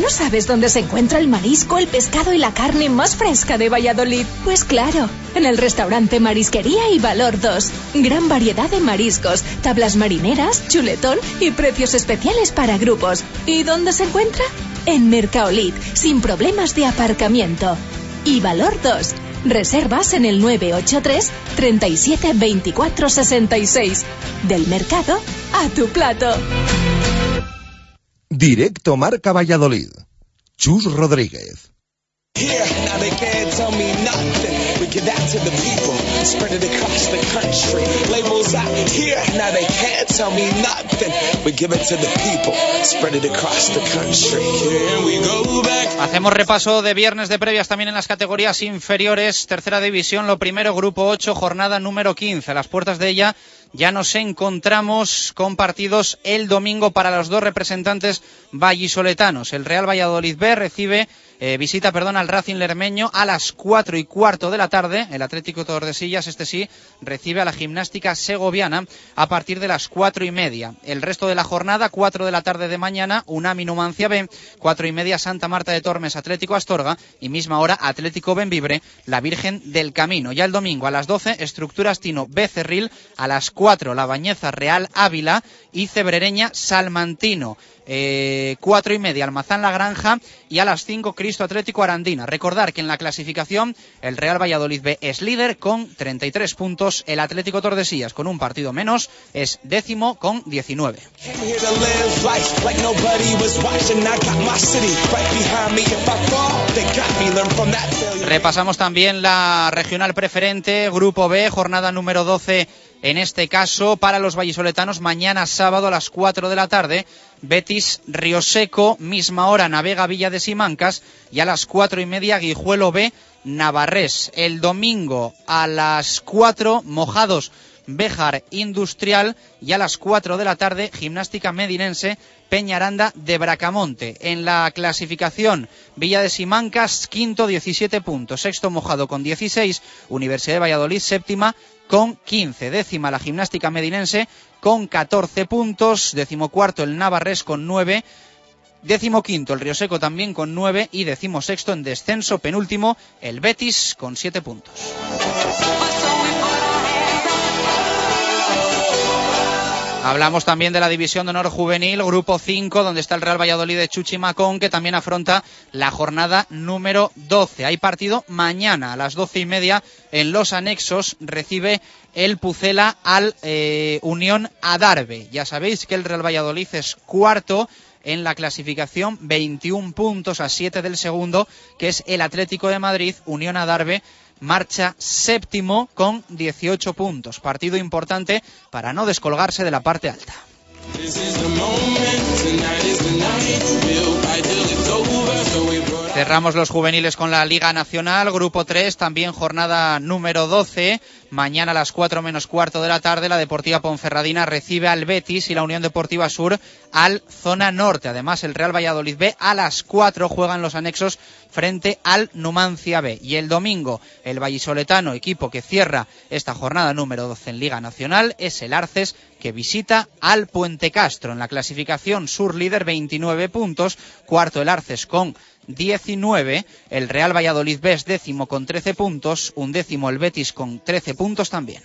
¿A que no sabes dónde se encuentra el marisco, el pescado y la carne más fresca de Valladolid? Pues claro, en el restaurante Marisquería y Valor 2. Gran variedad de mariscos, tablas marineras, chuletón y precios especiales para grupos. ¿Y dónde se encuentra? En Mercaolit, sin problemas de aparcamiento. Y Valor 2. Reservas en el 983 37 24 66. Del mercado a tu plato. Directo Marca Valladolid. Chus Rodríguez. Hacemos repaso de viernes de previas también en las categorías inferiores, tercera división, lo primero, grupo 8, jornada número 15. A las puertas de ella ya nos encontramos con partidos el domingo para los dos representantes vallisoletanos. El Real Valladolid B recibe eh, visita perdón, al Racing Lermeño a las 4 y cuarto de la tarde. El Atlético Tordesillas, este sí, recibe a la gimnástica segoviana a partir de las cuatro y media. El resto de la jornada, 4 de la tarde de mañana, Unami Numancia B, cuatro y media Santa Marta de Tormes, Atlético Astorga y misma hora Atlético Benvibre, la Virgen del Camino. Ya el domingo a las 12, Estructuras Tino Becerril, a las 4 La Bañeza Real Ávila y Cebrereña Salmantino. Eh, cuatro y media Almazán La Granja y a las 5 Cristo Atlético Arandina. Recordar que en la clasificación el Real Valladolid B es líder con 33 puntos, el Atlético Tordesillas con un partido menos es décimo con 19. Repasamos también la regional preferente, Grupo B, jornada número 12 en este caso para los vallisoletanos mañana sábado a las 4 de la tarde. Betis Río Seco, misma hora Navega Villa de Simancas y a las cuatro y media Guijuelo B Navarrés. El domingo a las 4 Mojados Béjar Industrial y a las 4 de la tarde Gimnástica Medinense Peñaranda de Bracamonte. En la clasificación, Villa de Simancas, quinto, 17 puntos. Sexto, Mojado con 16. Universidad de Valladolid, séptima, con 15. Décima, la Gimnástica Medinense con 14 puntos. Décimo cuarto, el Navarres con 9. Décimo quinto, el Río Seco también con 9. Y décimo sexto, en descenso, penúltimo, el Betis con 7 puntos. Hablamos también de la División de Honor Juvenil, Grupo 5, donde está el Real Valladolid de Chuchimacón, que también afronta la jornada número 12. Hay partido mañana a las doce y media en los anexos. Recibe el Pucela al eh, Unión Adarve. Ya sabéis que el Real Valladolid es cuarto en la clasificación, 21 puntos a 7 del segundo, que es el Atlético de Madrid, Unión Adarve marcha séptimo con 18 puntos. Partido importante para no descolgarse de la parte alta. Cerramos los juveniles con la Liga Nacional, Grupo 3, también jornada número 12. Mañana a las 4 menos cuarto de la tarde, la Deportiva Ponferradina recibe al Betis y la Unión Deportiva Sur al Zona Norte. Además, el Real Valladolid B a las 4 juegan los anexos frente al Numancia B. Y el domingo, el Vallisoletano, equipo que cierra esta jornada número 12 en Liga Nacional, es el Arces que visita al Puente Castro. En la clasificación sur líder 29 puntos, cuarto el Arces con 19, el Real Valladolid B es décimo con 13 puntos, un décimo el Betis con 13 puntos también.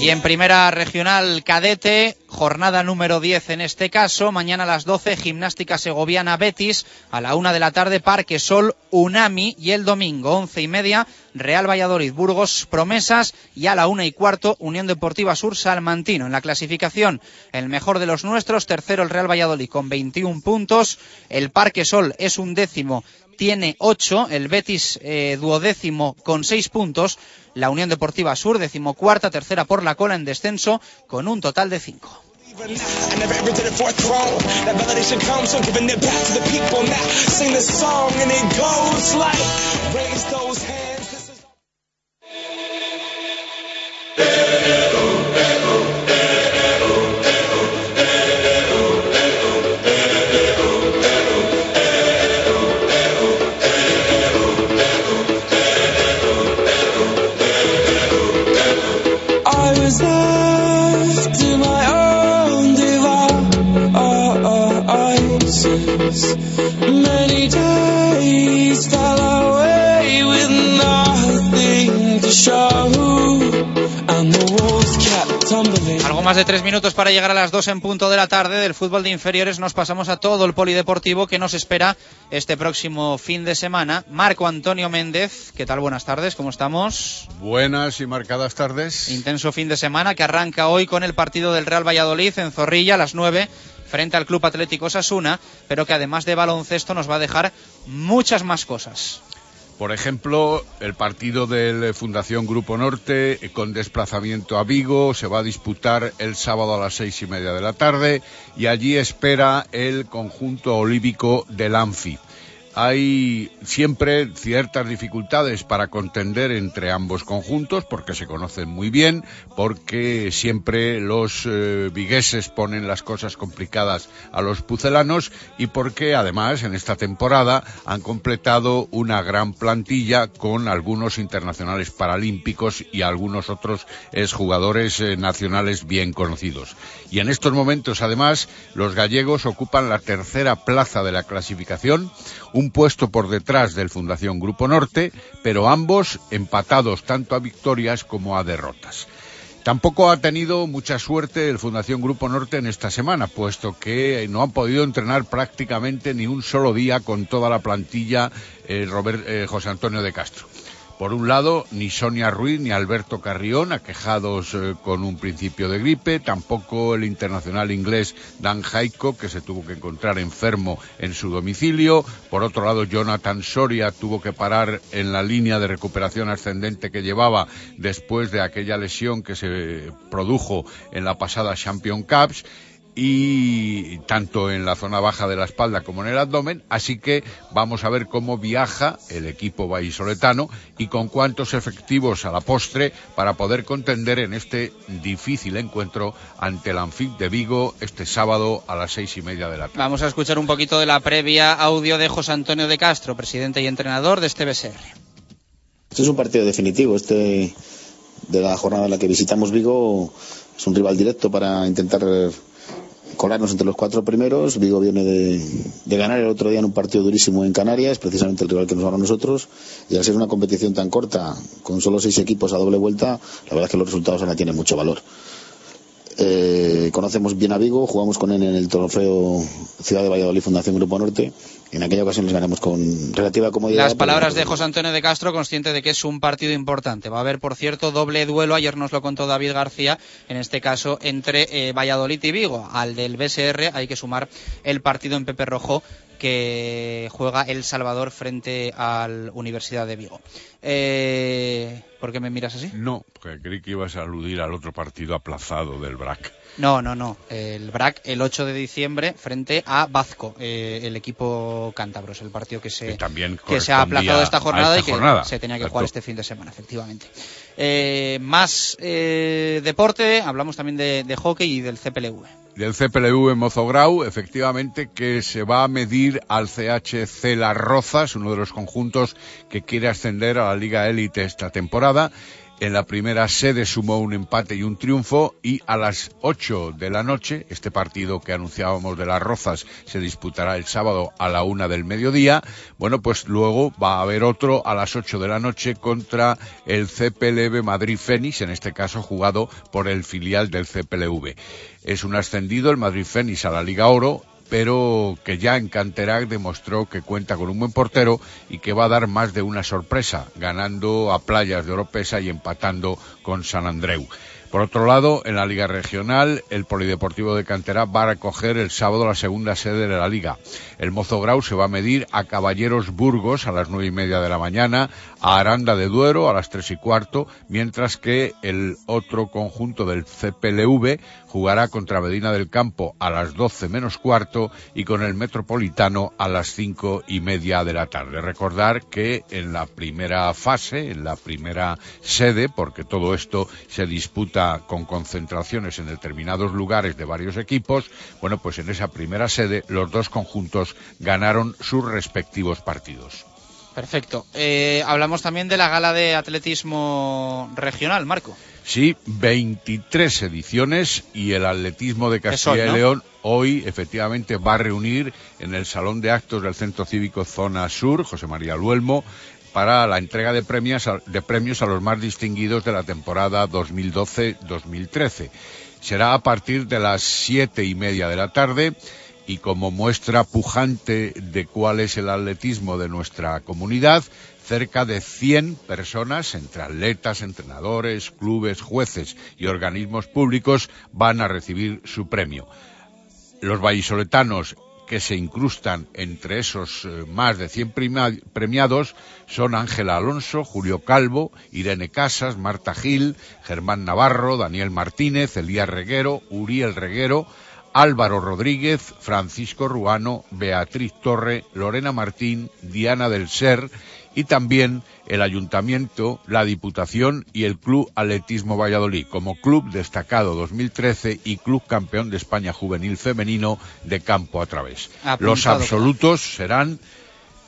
Y en primera regional cadete, jornada número 10 en este caso, mañana a las 12, gimnástica segoviana Betis, a la una de la tarde, Parque Sol Unami. Y el domingo, once y media, Real Valladolid Burgos Promesas. Y a la una y cuarto, Unión Deportiva Sur Salmantino. En la clasificación, el mejor de los nuestros, tercero el Real Valladolid con 21 puntos, el Parque Sol es un décimo tiene 8, el Betis eh, duodécimo con 6 puntos, la Unión Deportiva Sur decimocuarta, tercera por la cola en descenso con un total de 5. I never ever did it for a throne. That validation comes from giving it back to the people. Now sing this song and it goes like, raise those hands. This is. Algo más de tres minutos para llegar a las dos en punto de la tarde del fútbol de inferiores. Nos pasamos a todo el polideportivo que nos espera este próximo fin de semana. Marco Antonio Méndez, ¿qué tal? Buenas tardes, ¿cómo estamos? Buenas y marcadas tardes. Intenso fin de semana que arranca hoy con el partido del Real Valladolid en Zorrilla a las nueve frente al Club Atlético Sasuna, pero que además de baloncesto nos va a dejar muchas más cosas. Por ejemplo, el partido de Fundación Grupo Norte eh, con desplazamiento a Vigo se va a disputar el sábado a las seis y media de la tarde y allí espera el conjunto olívico del Anfi. Hay siempre ciertas dificultades para contender entre ambos conjuntos porque se conocen muy bien, porque siempre los eh, vigueses ponen las cosas complicadas a los pucelanos y porque además en esta temporada han completado una gran plantilla con algunos internacionales paralímpicos y algunos otros exjugadores eh, nacionales bien conocidos. Y en estos momentos además los gallegos ocupan la tercera plaza de la clasificación, puesto por detrás del Fundación Grupo Norte, pero ambos empatados tanto a victorias como a derrotas. Tampoco ha tenido mucha suerte el Fundación Grupo Norte en esta semana, puesto que no han podido entrenar prácticamente ni un solo día con toda la plantilla eh, Robert, eh, José Antonio de Castro. Por un lado, ni Sonia Ruiz ni Alberto Carrión, aquejados eh, con un principio de gripe, tampoco el internacional inglés Dan Jaiko, que se tuvo que encontrar enfermo en su domicilio. Por otro lado, Jonathan Soria tuvo que parar en la línea de recuperación ascendente que llevaba después de aquella lesión que se produjo en la pasada Champion Cups y tanto en la zona baja de la espalda como en el abdomen, así que vamos a ver cómo viaja el equipo vallisoletano y con cuántos efectivos a la postre para poder contender en este difícil encuentro ante el Anfit de Vigo este sábado a las seis y media de la tarde. Vamos a escuchar un poquito de la previa audio de José Antonio de Castro, presidente y entrenador de este BSR. Este es un partido definitivo, este de la jornada en la que visitamos Vigo es un rival directo para intentar colarnos entre los cuatro primeros. Vigo viene de, ganar el otro día en un partido durísimo en Canarias, precisamente el rival que nos ganó a nosotros. Y al ser una competición tan corta, con solo seis equipos a doble vuelta, la verdad es que los resultados ahora tienen mucho valor. Eh, conocemos bien a Vigo, jugamos con él en el trofeo Ciudad de Valladolid Fundación Grupo Norte. En aquella ocasión les ganamos con relativa comodidad. Las palabras de José Antonio de Castro, consciente de que es un partido importante. Va a haber, por cierto, doble duelo. Ayer nos lo contó David García, en este caso entre eh, Valladolid y Vigo. Al del BSR hay que sumar el partido en Pepe Rojo que juega El Salvador frente a la Universidad de Vigo. Eh, ¿Por qué me miras así? No, porque creí que ibas a aludir al otro partido aplazado del BRAC. No, no, no. El BRAC el 8 de diciembre frente a Bazco, eh, el equipo cántabro. Es el partido que se, que, se ha aplazado esta jornada y que se tenía que jugar este fin de semana, efectivamente. Eh, más eh, deporte, hablamos también de, de hockey y del CPLV del CPLV en Mozograu, efectivamente, que se va a medir al CHC Las Rozas, uno de los conjuntos que quiere ascender a la Liga Élite esta temporada. En la primera sede sumó un empate y un triunfo y a las 8 de la noche, este partido que anunciábamos de las Rozas se disputará el sábado a la una del mediodía. Bueno, pues luego va a haber otro a las 8 de la noche contra el CPLV Madrid Fénix, en este caso jugado por el filial del CPLV. Es un ascendido el Madrid Fénix a la Liga Oro pero que ya en Canterac demostró que cuenta con un buen portero y que va a dar más de una sorpresa, ganando a Playas de Oropesa y empatando con San Andreu. Por otro lado, en la Liga Regional, el Polideportivo de Cantera va a recoger el sábado la segunda sede de la Liga. El Mozo Grau se va a medir a Caballeros Burgos a las nueve y media de la mañana, a Aranda de Duero a las tres y cuarto, mientras que el otro conjunto del CPLV jugará contra Medina del Campo a las doce menos cuarto y con el Metropolitano a las cinco y media de la tarde. Recordar que en la primera fase, en la primera sede, porque todo esto se disputa con concentraciones en determinados lugares de varios equipos, bueno, pues en esa primera sede los dos conjuntos ganaron sus respectivos partidos. Perfecto. Eh, hablamos también de la gala de atletismo regional, Marco. Sí, 23 ediciones y el atletismo de Castilla y León hoy efectivamente va a reunir en el Salón de Actos del Centro Cívico Zona Sur, José María Luelmo, para la entrega de premios, de premios a los más distinguidos de la temporada 2012-2013. Será a partir de las siete y media de la tarde y como muestra pujante de cuál es el atletismo de nuestra comunidad, cerca de 100 personas, entre atletas, entrenadores, clubes, jueces y organismos públicos, van a recibir su premio. Los vallisoletanos que se incrustan entre esos eh, más de 100 premiados son Ángela Alonso, Julio Calvo, Irene Casas, Marta Gil, Germán Navarro, Daniel Martínez, Elías Reguero, Uriel Reguero, Álvaro Rodríguez, Francisco Ruano, Beatriz Torre, Lorena Martín, Diana del Ser y también el Ayuntamiento, la Diputación y el Club Atletismo Valladolid como Club Destacado 2013 y Club Campeón de España Juvenil Femenino de Campo a través. Apuntado. Los absolutos serán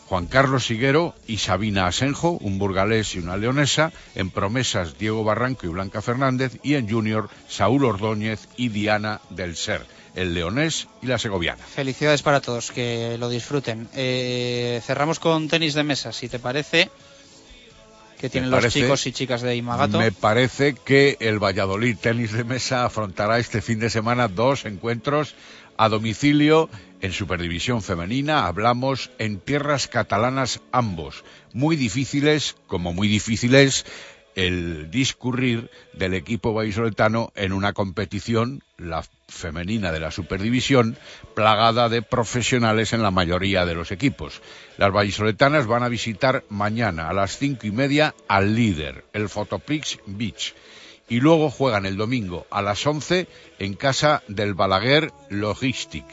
Juan Carlos Siguero y Sabina Asenjo, un burgalés y una leonesa, en promesas Diego Barranco y Blanca Fernández y en junior Saúl Ordóñez y Diana del Ser, el leonés y la segoviana. Felicidades para todos, que lo disfruten. Eh, cerramos con tenis de mesa, si te parece. Que tienen los chicos y chicas de Imagato. Me parece que el Valladolid Tenis de Mesa afrontará este fin de semana dos encuentros a domicilio en Superdivisión Femenina. Hablamos en tierras catalanas ambos. Muy difíciles, como muy difíciles el discurrir del equipo vallisoletano en una competición, la femenina de la Superdivisión, plagada de profesionales en la mayoría de los equipos. Las vallisoletanas van a visitar mañana a las cinco y media al líder, el Fotoprix Beach. Y luego juegan el domingo a las once en casa del Balaguer Logistic,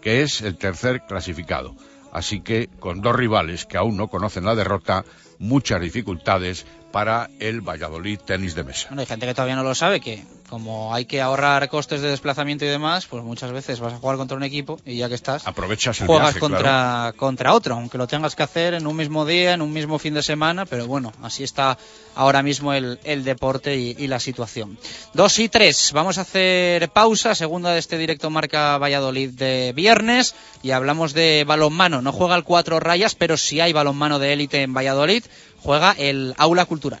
que es el tercer clasificado. Así que con dos rivales que aún no conocen la derrota, muchas dificultades para el Valladolid Tenis de Mesa. Hay gente que todavía no lo sabe, que como hay que ahorrar costes de desplazamiento y demás, pues muchas veces vas a jugar contra un equipo y ya que estás, Aprovechas el juegas viaje, contra, claro. contra otro, aunque lo tengas que hacer en un mismo día, en un mismo fin de semana, pero bueno, así está ahora mismo el, el deporte y, y la situación. Dos y tres, vamos a hacer pausa, segunda de este directo marca Valladolid de viernes, y hablamos de balonmano. No juega el cuatro rayas, pero sí hay balonmano de élite en Valladolid, juega el aula cultural.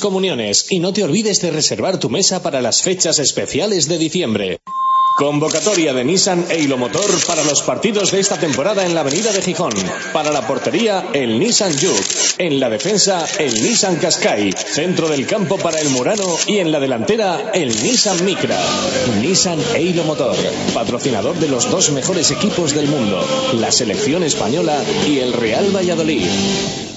comuniones y no te olvides de reservar tu mesa para las fechas especiales de diciembre. Convocatoria de Nissan e Motor para los partidos de esta temporada en la avenida de Gijón. Para la portería, el Nissan Juke. En la defensa, el Nissan Qashqai. Centro del campo para el Murano y en la delantera, el Nissan Micra. Nissan e Motor, patrocinador de los dos mejores equipos del mundo, la selección española y el Real Valladolid.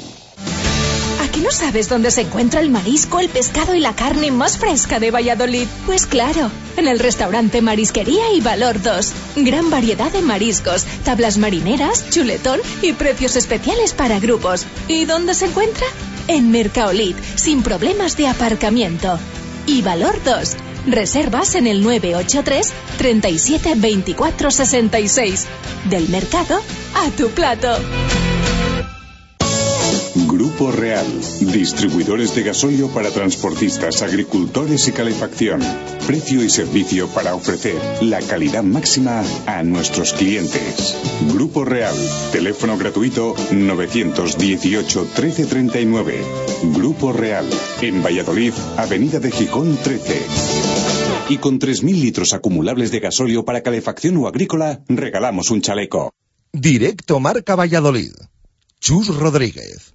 ¿A que no sabes dónde se encuentra el marisco, el pescado y la carne más fresca de Valladolid? Pues claro, en el restaurante Marisquería y Valor 2. Gran variedad de mariscos, tablas marineras, chuletón y precios especiales para grupos. ¿Y dónde se encuentra? En Mercaolit, sin problemas de aparcamiento. Y Valor 2. Reservas en el 983 37 24 66. Del mercado a tu plato. Grupo Real, distribuidores de gasolio para transportistas, agricultores y calefacción. Precio y servicio para ofrecer la calidad máxima a nuestros clientes. Grupo Real, teléfono gratuito 918 1339. Grupo Real, en Valladolid, Avenida de Gijón 13. Y con 3.000 litros acumulables de gasolio para calefacción o agrícola, regalamos un chaleco. Directo Marca Valladolid. Chus Rodríguez.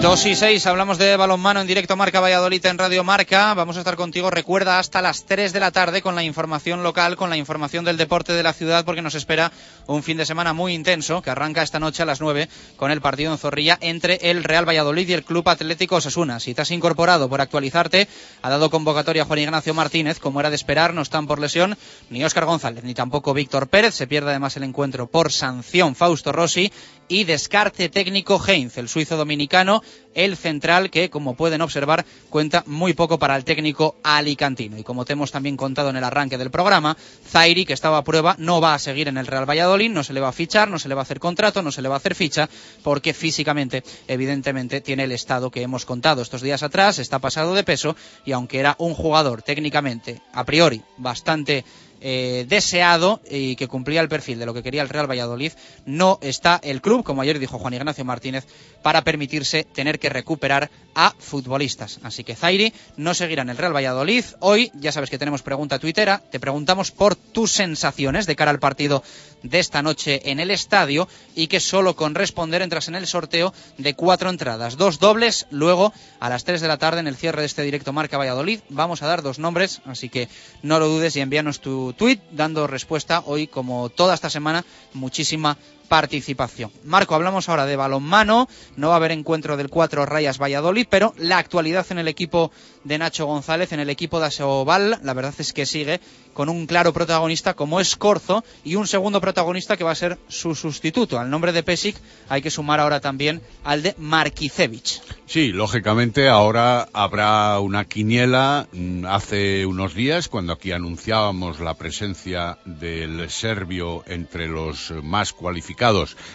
Dos y seis, hablamos de balonmano en directo Marca Valladolid en Radio Marca. Vamos a estar contigo, recuerda, hasta las 3 de la tarde con la información local, con la información del deporte de la ciudad, porque nos espera un fin de semana muy intenso que arranca esta noche a las 9 con el partido en Zorrilla entre el Real Valladolid y el Club Atlético Osasuna. Si te has incorporado por actualizarte, ha dado convocatoria Juan Ignacio Martínez, como era de esperar, no están por lesión ni Óscar González ni tampoco Víctor Pérez. Se pierde además el encuentro por sanción Fausto Rossi y descarte técnico Heinz, el suizo dominicano el central que, como pueden observar, cuenta muy poco para el técnico alicantino. Y como te hemos también contado en el arranque del programa, Zairi, que estaba a prueba, no va a seguir en el Real Valladolid, no se le va a fichar, no se le va a hacer contrato, no se le va a hacer ficha, porque físicamente, evidentemente, tiene el estado que hemos contado estos días atrás, está pasado de peso y aunque era un jugador técnicamente, a priori, bastante eh, deseado y que cumplía el perfil de lo que quería el Real Valladolid, no está el club, como ayer dijo Juan Ignacio Martínez, para permitirse tener que recuperar a futbolistas. Así que Zairi no seguirá en el Real Valladolid. Hoy, ya sabes que tenemos pregunta tuitera, te preguntamos por tus sensaciones de cara al partido de esta noche en el estadio y que solo con responder entras en el sorteo de cuatro entradas, dos dobles, luego a las 3 de la tarde en el cierre de este directo Marca Valladolid vamos a dar dos nombres, así que no lo dudes y envíanos tu tweet dando respuesta hoy como toda esta semana. Muchísima participación. Marco, hablamos ahora de balonmano, no va a haber encuentro del 4 Rayas Valladolid, pero la actualidad en el equipo de Nacho González, en el equipo de Aseoval, la verdad es que sigue con un claro protagonista como es Corzo y un segundo protagonista que va a ser su sustituto. Al nombre de Pesic hay que sumar ahora también al de Markicevich. Sí, lógicamente ahora habrá una quiniela. Mm, Hace unos días, cuando aquí anunciábamos la presencia del serbio entre los más cualificados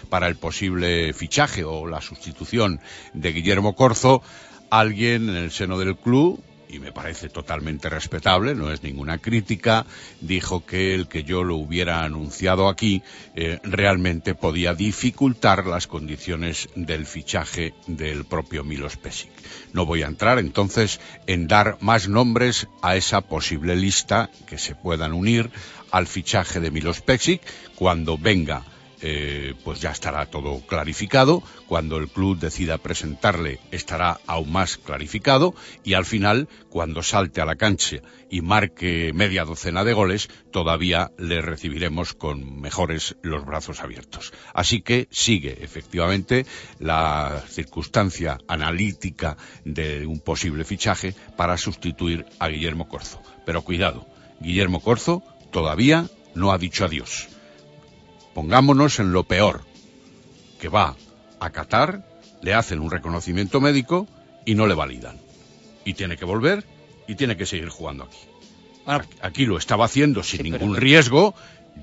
para el posible fichaje o la sustitución de Guillermo Corzo, alguien en el seno del club y me parece totalmente respetable, no es ninguna crítica, dijo que el que yo lo hubiera anunciado aquí eh, realmente podía dificultar las condiciones del fichaje del propio Milos Pesic. No voy a entrar entonces en dar más nombres a esa posible lista que se puedan unir al fichaje de Milos Pesic cuando venga eh, pues ya estará todo clarificado. Cuando el club decida presentarle, estará aún más clarificado. Y al final, cuando salte a la cancha y marque media docena de goles, todavía le recibiremos con mejores los brazos abiertos. Así que sigue efectivamente la circunstancia analítica de un posible fichaje para sustituir a Guillermo Corzo. Pero cuidado, Guillermo Corzo todavía no ha dicho adiós pongámonos en lo peor, que va a Qatar, le hacen un reconocimiento médico y no le validan. Y tiene que volver y tiene que seguir jugando aquí. Bueno, Aquí lo estaba haciendo sin Sí, pero- ningún riesgo.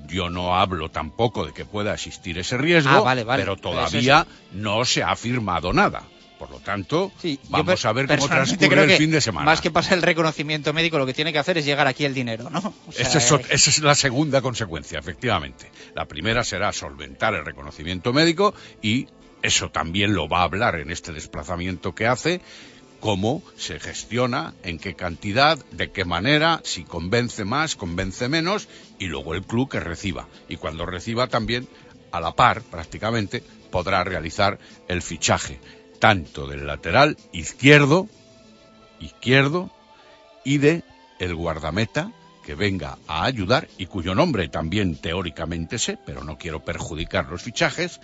Yo no hablo tampoco de que pueda existir ese riesgo, Ah, vale, vale. pero Pero es todavía no se ha firmado nada. Por lo tanto, vamos a ver cómo transcurre el fin de semana. Más que pasar el reconocimiento médico, lo que tiene que hacer es llegar aquí el dinero, ¿no? O sea, Esa es, ot- esa es la segunda consecuencia, efectivamente. La primera será solventar el reconocimiento médico y eso también lo va a hablar en este desplazamiento que hace, cómo se gestiona, en qué cantidad, de qué manera, si convence más, convence menos, y luego el club que reciba. Y cuando reciba también, a la par, prácticamente, podrá realizar el fichaje, tanto del lateral izquierdo, izquierdo, y de el guardameta que venga a ayudar y cuyo nombre también teóricamente sé, pero no quiero perjudicar los fichajes,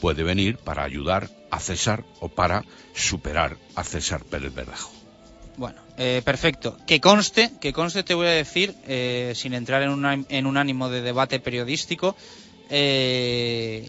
puede venir para ayudar a César o para superar a César Pérez Verdejo. Bueno, eh, perfecto. Que conste, que conste te voy a decir, eh, sin entrar en, una- en un ánimo de debate periodístico, eh,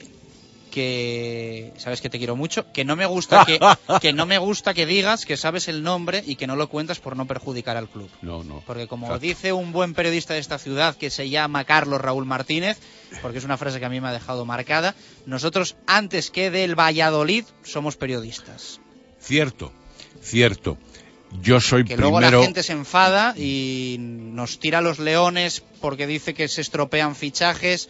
que sabes que te quiero mucho, que no me gusta que, que no me gusta que digas que sabes el nombre y que no lo cuentas por no perjudicar al club. No, no. Porque como Exacto. dice un buen periodista de esta ciudad que se llama Carlos Raúl Martínez, porque es una frase que a mí me ha dejado marcada, nosotros antes que del Valladolid somos periodistas. Cierto, cierto. Yo soy Que luego la gente se enfada y nos tira los leones porque dice que se estropean fichajes.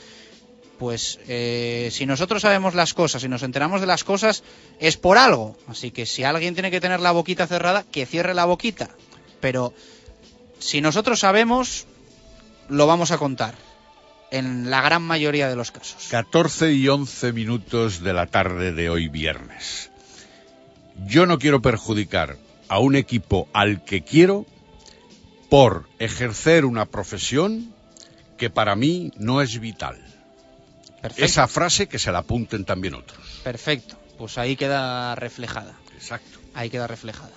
Pues eh, si nosotros sabemos las cosas y nos enteramos de las cosas es por algo. Así que si alguien tiene que tener la boquita cerrada, que cierre la boquita. Pero si nosotros sabemos, lo vamos a contar. En la gran mayoría de los casos. 14 y 11 minutos de la tarde de hoy viernes. Yo no quiero perjudicar a un equipo al que quiero por ejercer una profesión que para mí no es vital. Perfecto. Esa frase que se la apunten también otros. Perfecto. Pues ahí queda reflejada. Exacto. Ahí queda reflejada.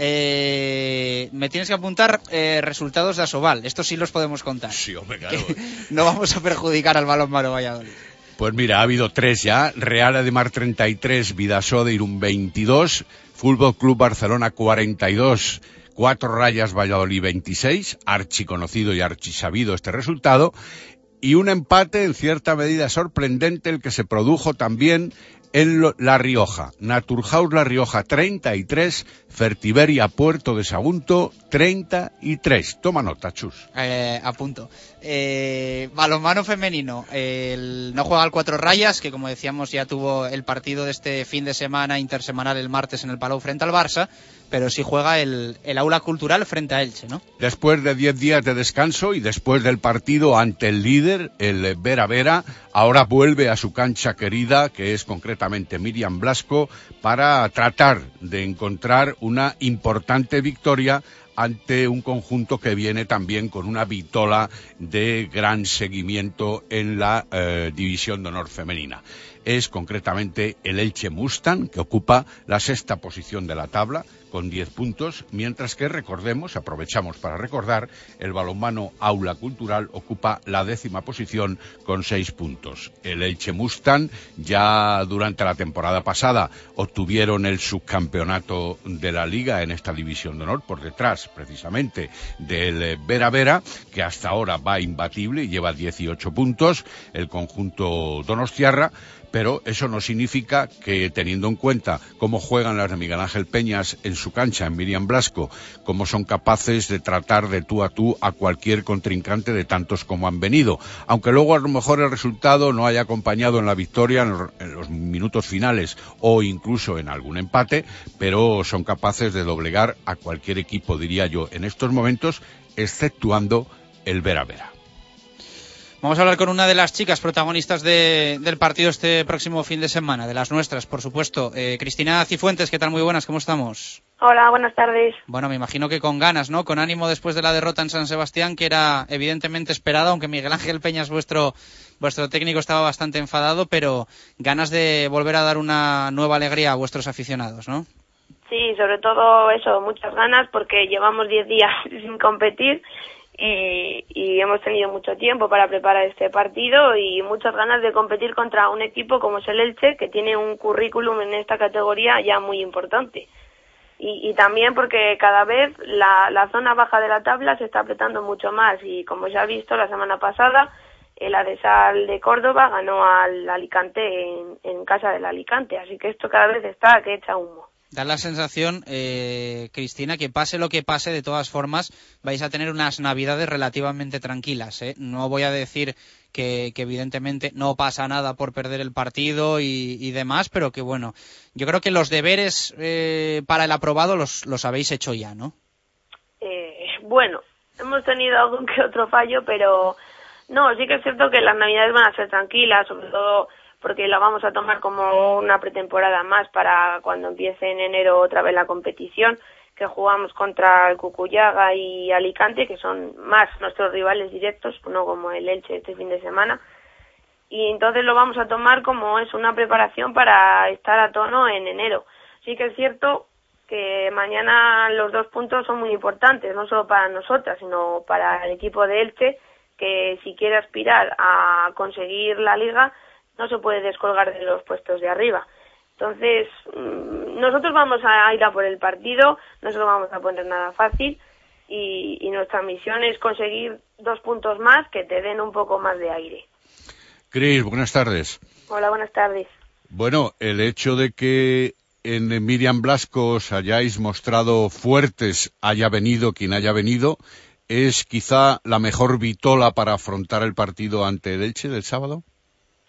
Eh, me tienes que apuntar eh, resultados de Asobal. Estos sí los podemos contar. Sí, hombre, claro. No vamos a perjudicar al balón Valladolid. Pues mira, ha habido tres ya. Real de Mar 33, Vidasoa de Irún 22, Fútbol Club Barcelona 42, Cuatro Rayas Valladolid 26, archiconocido y archisabido este resultado, y un empate en cierta medida sorprendente el que se produjo también en La Rioja. Naturhaus La Rioja 33, Fertiberia Puerto de Sagunto 33. Toma nota, Chus. Eh, a punto. Eh, balonmano femenino. El, no juega al cuatro rayas, que como decíamos ya tuvo el partido de este fin de semana intersemanal el martes en el Palau frente al Barça pero sí juega el, aula cultural frente a Elche, ¿no? Después de 10 días de descanso y después del partido ante el líder, el Vera Vera, ahora vuelve a su cancha querida, que es concretamente Miriam Blasco, para tratar de encontrar una importante victoria ante un conjunto que viene también con una vitola de gran seguimiento en la eh, división de honor femenina es concretamente el Elche Mustang, que ocupa la sexta posición de la tabla con 10 puntos, mientras que recordemos, aprovechamos para recordar, el balonmano Aula Cultural ocupa la décima posición con 6 puntos. El Elche Mustang ya durante la temporada pasada obtuvieron el subcampeonato de la liga en esta división de honor por detrás precisamente del Vera Vera, que hasta ahora va imbatible y lleva 18 puntos, el conjunto Donostiarra, pero eso no significa que teniendo en cuenta cómo juegan las de Miguel Ángel Peñas en su cancha, en Miriam Blasco, cómo son capaces de tratar de tú a tú a cualquier contrincante de tantos como han venido. Aunque luego a lo mejor el resultado no haya acompañado en la victoria en los minutos finales o incluso en algún empate, pero son capaces de doblegar a cualquier equipo, diría yo, en estos momentos, exceptuando el Vera Vera. Vamos a hablar con una de las chicas protagonistas del partido este próximo fin de semana, de las nuestras, por supuesto. Eh, Cristina Cifuentes, ¿qué tal? Muy buenas, ¿cómo estamos? Hola, buenas tardes. Bueno, me imagino que con ganas, ¿no? Con ánimo después de la derrota en San Sebastián, que era evidentemente esperada, aunque Miguel Ángel Peñas, vuestro, vuestro técnico, estaba bastante enfadado, pero ganas de volver a dar una nueva alegría a vuestros aficionados, ¿no? Sí, sobre todo eso, muchas ganas, porque llevamos 10 días sin competir y, hemos tenido mucho tiempo para preparar este partido y muchas ganas de competir contra un equipo como es el Elche, que tiene un currículum en esta categoría ya muy importante. Y, también porque cada vez la, zona baja de la tabla se está apretando mucho más y como ya ha visto la semana pasada, el Adesal de Córdoba ganó al Alicante en, en casa del Alicante, así que esto cada vez está que echa humo. Da la sensación, eh, Cristina, que pase lo que pase, de todas formas, vais a tener unas navidades relativamente tranquilas. ¿eh? No voy a decir que, evidentemente no pasa nada por perder el partido y, demás, pero que bueno, yo creo que los deberes eh, para el aprobado los, los habéis hecho ya, ¿no? Eh, bueno, hemos tenido algún que otro fallo, pero no, sí que es cierto que las navidades van a ser tranquilas, sobre todo porque la vamos a tomar como una pretemporada más para cuando empiece en enero otra vez la competición, que jugamos contra el Cucuyaga y Alicante, que son más nuestros rivales directos, no como el Elche este fin de semana. Y entonces lo vamos a tomar como es una preparación para estar a tono en enero. Sí que es cierto que mañana los dos puntos son muy importantes, no solo para nosotras, sino para el equipo de Elche, que si quiere aspirar a conseguir la liga, no se puede descolgar de los puestos de arriba. Entonces, mm, nosotros vamos a ir a por el partido, no se lo vamos a poner nada fácil y, nuestra misión es conseguir dos puntos más que te den un poco más de aire. Cris, buenas tardes. Hola, buenas tardes. Bueno, el hecho de que en Miriam Blasco os hayáis mostrado fuertes, haya venido quien haya venido, es quizá la mejor vitola para afrontar el partido ante el Elche del sábado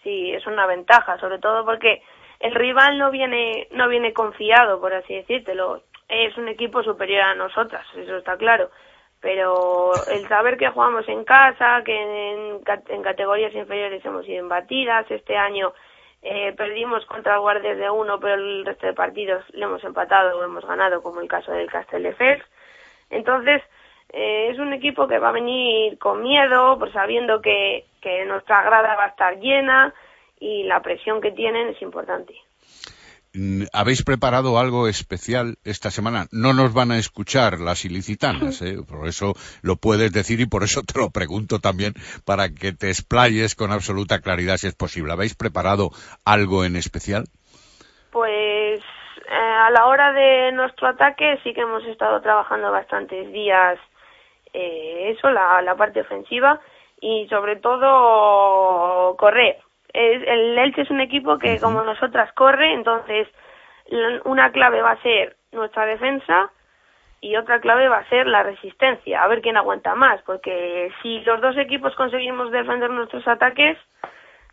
sí es una ventaja, sobre todo porque el rival no viene no viene confiado, por así decírtelo. Es un equipo superior a nosotras, eso está claro. Pero el saber que jugamos en casa, que en, en categorías inferiores hemos sido embatidas, este año eh, perdimos contra el Guardias de uno, pero el resto de partidos le hemos empatado o hemos ganado, como el caso del Castelldefels. Entonces, eh, es un equipo que va a venir con miedo, pues sabiendo que, que nuestra grada va a estar llena y la presión que tienen es importante. mm, ¿habéis preparado algo especial esta semana? No nos van a escuchar las ilicitanas, ¿eh? por eso lo puedes decir y por eso te lo pregunto también para que te explayes con absoluta claridad si es posible. ¿Habéis preparado algo en especial? Pues eh, a la hora de nuestro ataque sí que hemos estado trabajando bastantes días eh, eso, la, la parte ofensiva y sobre todo correr. Es, el Elche es un equipo que como nosotras corre, entonces una clave va a ser nuestra defensa y otra clave va a ser la resistencia, a ver quién aguanta más, porque si los dos equipos conseguimos defender nuestros ataques,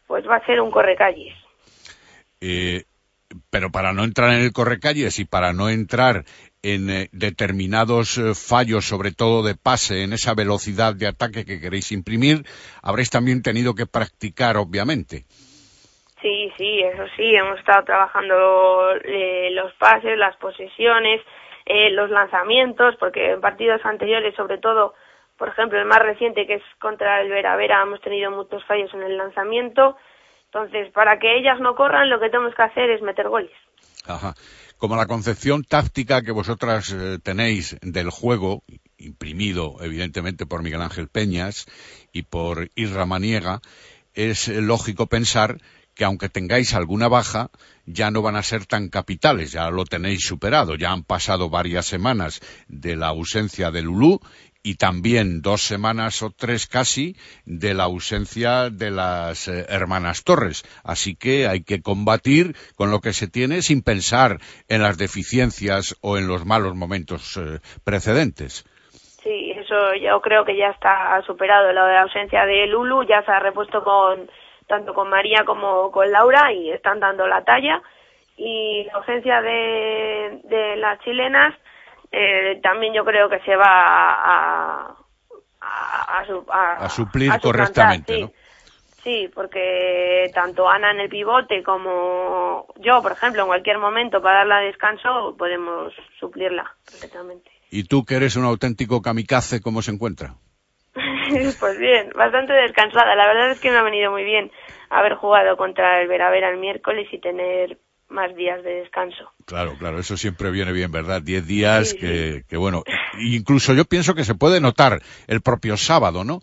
pues va a ser un correcalles. Eh, pero para no entrar en el correcalles y para no entrar en eh, determinados eh, fallos, sobre todo de pase, en esa velocidad de ataque que queréis imprimir, habréis también tenido que practicar, obviamente. Sí, sí, eso sí, hemos estado trabajando eh, los pases, las posesiones, los lanzamientos, porque en partidos anteriores, sobre todo, por ejemplo, el más reciente que es contra el Vera Vera, hemos tenido muchos fallos en el lanzamiento. Entonces, para que ellas no corran, lo que tenemos que hacer es meter goles. Ajá. Como la concepción táctica que vosotras eh, tenéis del juego, imprimido evidentemente por Miguel Ángel Peñas y por Irra Maniega, es lógico pensar que aunque tengáis alguna baja, ya no van a ser tan capitales, ya lo tenéis superado, ya han pasado varias semanas de la ausencia de Lulú y también dos semanas o tres casi de la ausencia de las eh, hermanas Torres. Así que hay que combatir con lo que se tiene sin pensar en las deficiencias o en los malos momentos eh, precedentes. Sí, eso yo creo que ya está superado. La ausencia de Lulu ya se ha repuesto con tanto con María como con Laura y están dando la talla. Y la ausencia de, de las chilenas eh, también yo creo que se va a, a, a, su- a- A suplir correctamente, sí. ¿no? Sí, porque tanto Ana en el pivote como yo, por ejemplo, en cualquier momento para darla descanso podemos suplirla perfectamente. Y tú que eres un auténtico kamikaze, ¿cómo se encuentra? pues bien, bastante descansada. La verdad es que me ha venido muy bien haber jugado contra el Veravera el miércoles y tener más días de descanso. Claro, claro, eso siempre viene bien, ¿verdad? Diez días que, que, bueno, incluso yo pienso que se puede notar el propio sábado, ¿no?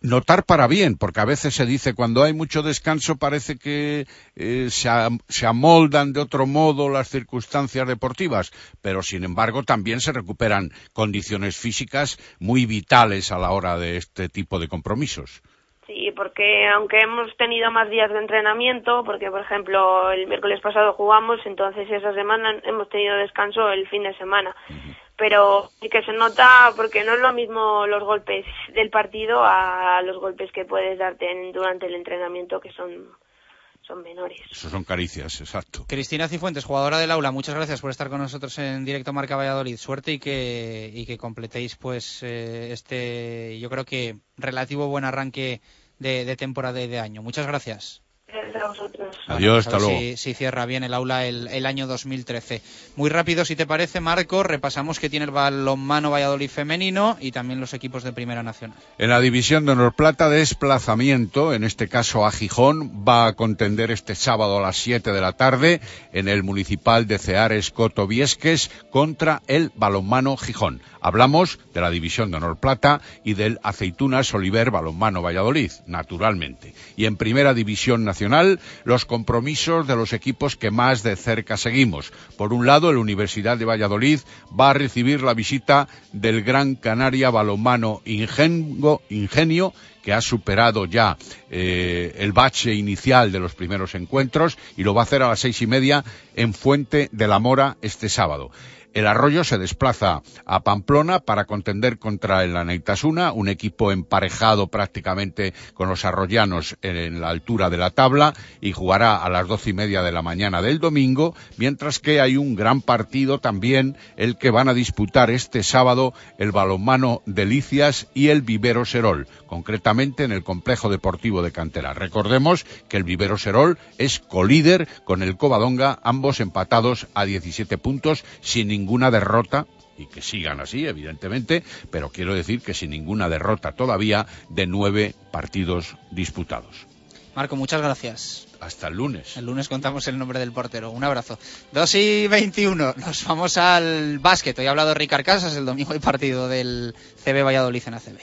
Notar para bien, porque a veces se dice cuando hay mucho descanso parece que eh, se, se amoldan de otro modo las circunstancias deportivas, pero sin embargo también se recuperan condiciones físicas muy vitales a la hora de este tipo de compromisos. Sí, porque aunque hemos tenido más días de entrenamiento, porque por ejemplo el miércoles pasado jugamos, entonces esa semana hemos tenido descanso el fin de semana. Pero sí que se nota porque no es lo mismo los golpes del partido a los golpes que puedes darte en- durante el entrenamiento que son, son menores. Eso son caricias, exacto. Cristina Cifuentes, jugadora del aula, muchas gracias por estar con nosotros en directo Marca Valladolid. Suerte y que, y que completéis pues eh, este, yo creo que relativo buen arranque de, de temporada y de año. Muchas gracias. Adiós, hasta luego. Si, si cierra bien el aula el, el año 2013. Muy rápido, si te parece, Marco, repasamos que tiene el balonmano Valladolid femenino y también los equipos de Primera Nacional. En la división de honor plata, desplazamiento, en este caso a Gijón, va a contender este sábado a las 7 de la tarde en el municipal de Ceares Coto Viesques contra el balonmano Gijón. Hablamos de la división de honor plata y del Aceitunas Oliver Balonmano Valladolid, naturalmente. Y en primera división nacional, los compromisos de los equipos que más de cerca seguimos. Por un lado, la Universidad de Valladolid va a recibir la visita del Gran Canaria Balonmano Ingengo- Ingenio, que ha superado ya eh, el bache inicial de los primeros encuentros y lo va a hacer a las seis y media en Fuente de la Mora este sábado. El Arroyo se desplaza a Pamplona para contender contra el Aneitasuna, un equipo emparejado prácticamente con los arroyanos en la altura de la tabla y jugará a las doce y media de la mañana del domingo, mientras que hay un gran partido también el que van a disputar este sábado el balonmano Delicias y el Vivero Serol, concretamente en el complejo deportivo de Cantera. Recordemos que el Vivero Serol es colíder con el Covadonga, ambos empatados a 17 puntos sin ninguna derrota y que sigan así, evidentemente, pero quiero decir que sin ninguna derrota todavía de nueve partidos disputados. Marco, muchas gracias. Hasta el lunes. El lunes contamos el nombre del portero. Un abrazo. 2 y 21. Nos vamos al básquet. Hoy ha hablado Ricard Casas. El domingo hay partido del CB Valladolid en ACB.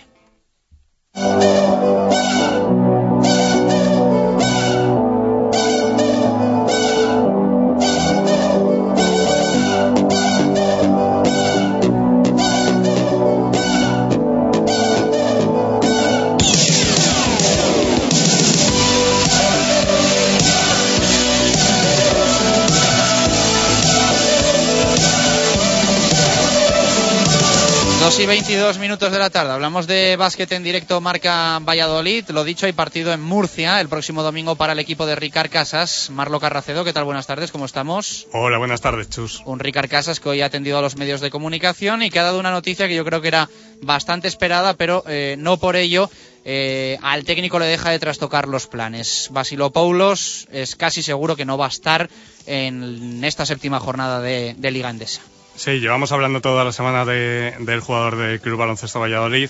22 minutos de la tarde. Hablamos de básquet en directo marca Valladolid. Lo dicho, hay partido en Murcia el próximo domingo para el equipo de Ricard Casas. Marlo Carracedo, ¿qué tal? Buenas tardes, ¿cómo estamos? Hola, buenas tardes, Chus. Un Ricard Casas que hoy ha atendido a los medios de comunicación y que ha dado una noticia que yo creo que era bastante esperada, pero eh, no por ello eh, al técnico le deja de trastocar los planes. Basilo Paulos es casi seguro que no va a estar en esta séptima jornada de, de Liga Endesa. Sí, llevamos hablando toda la semana de, del jugador del Club Baloncesto Valladolid,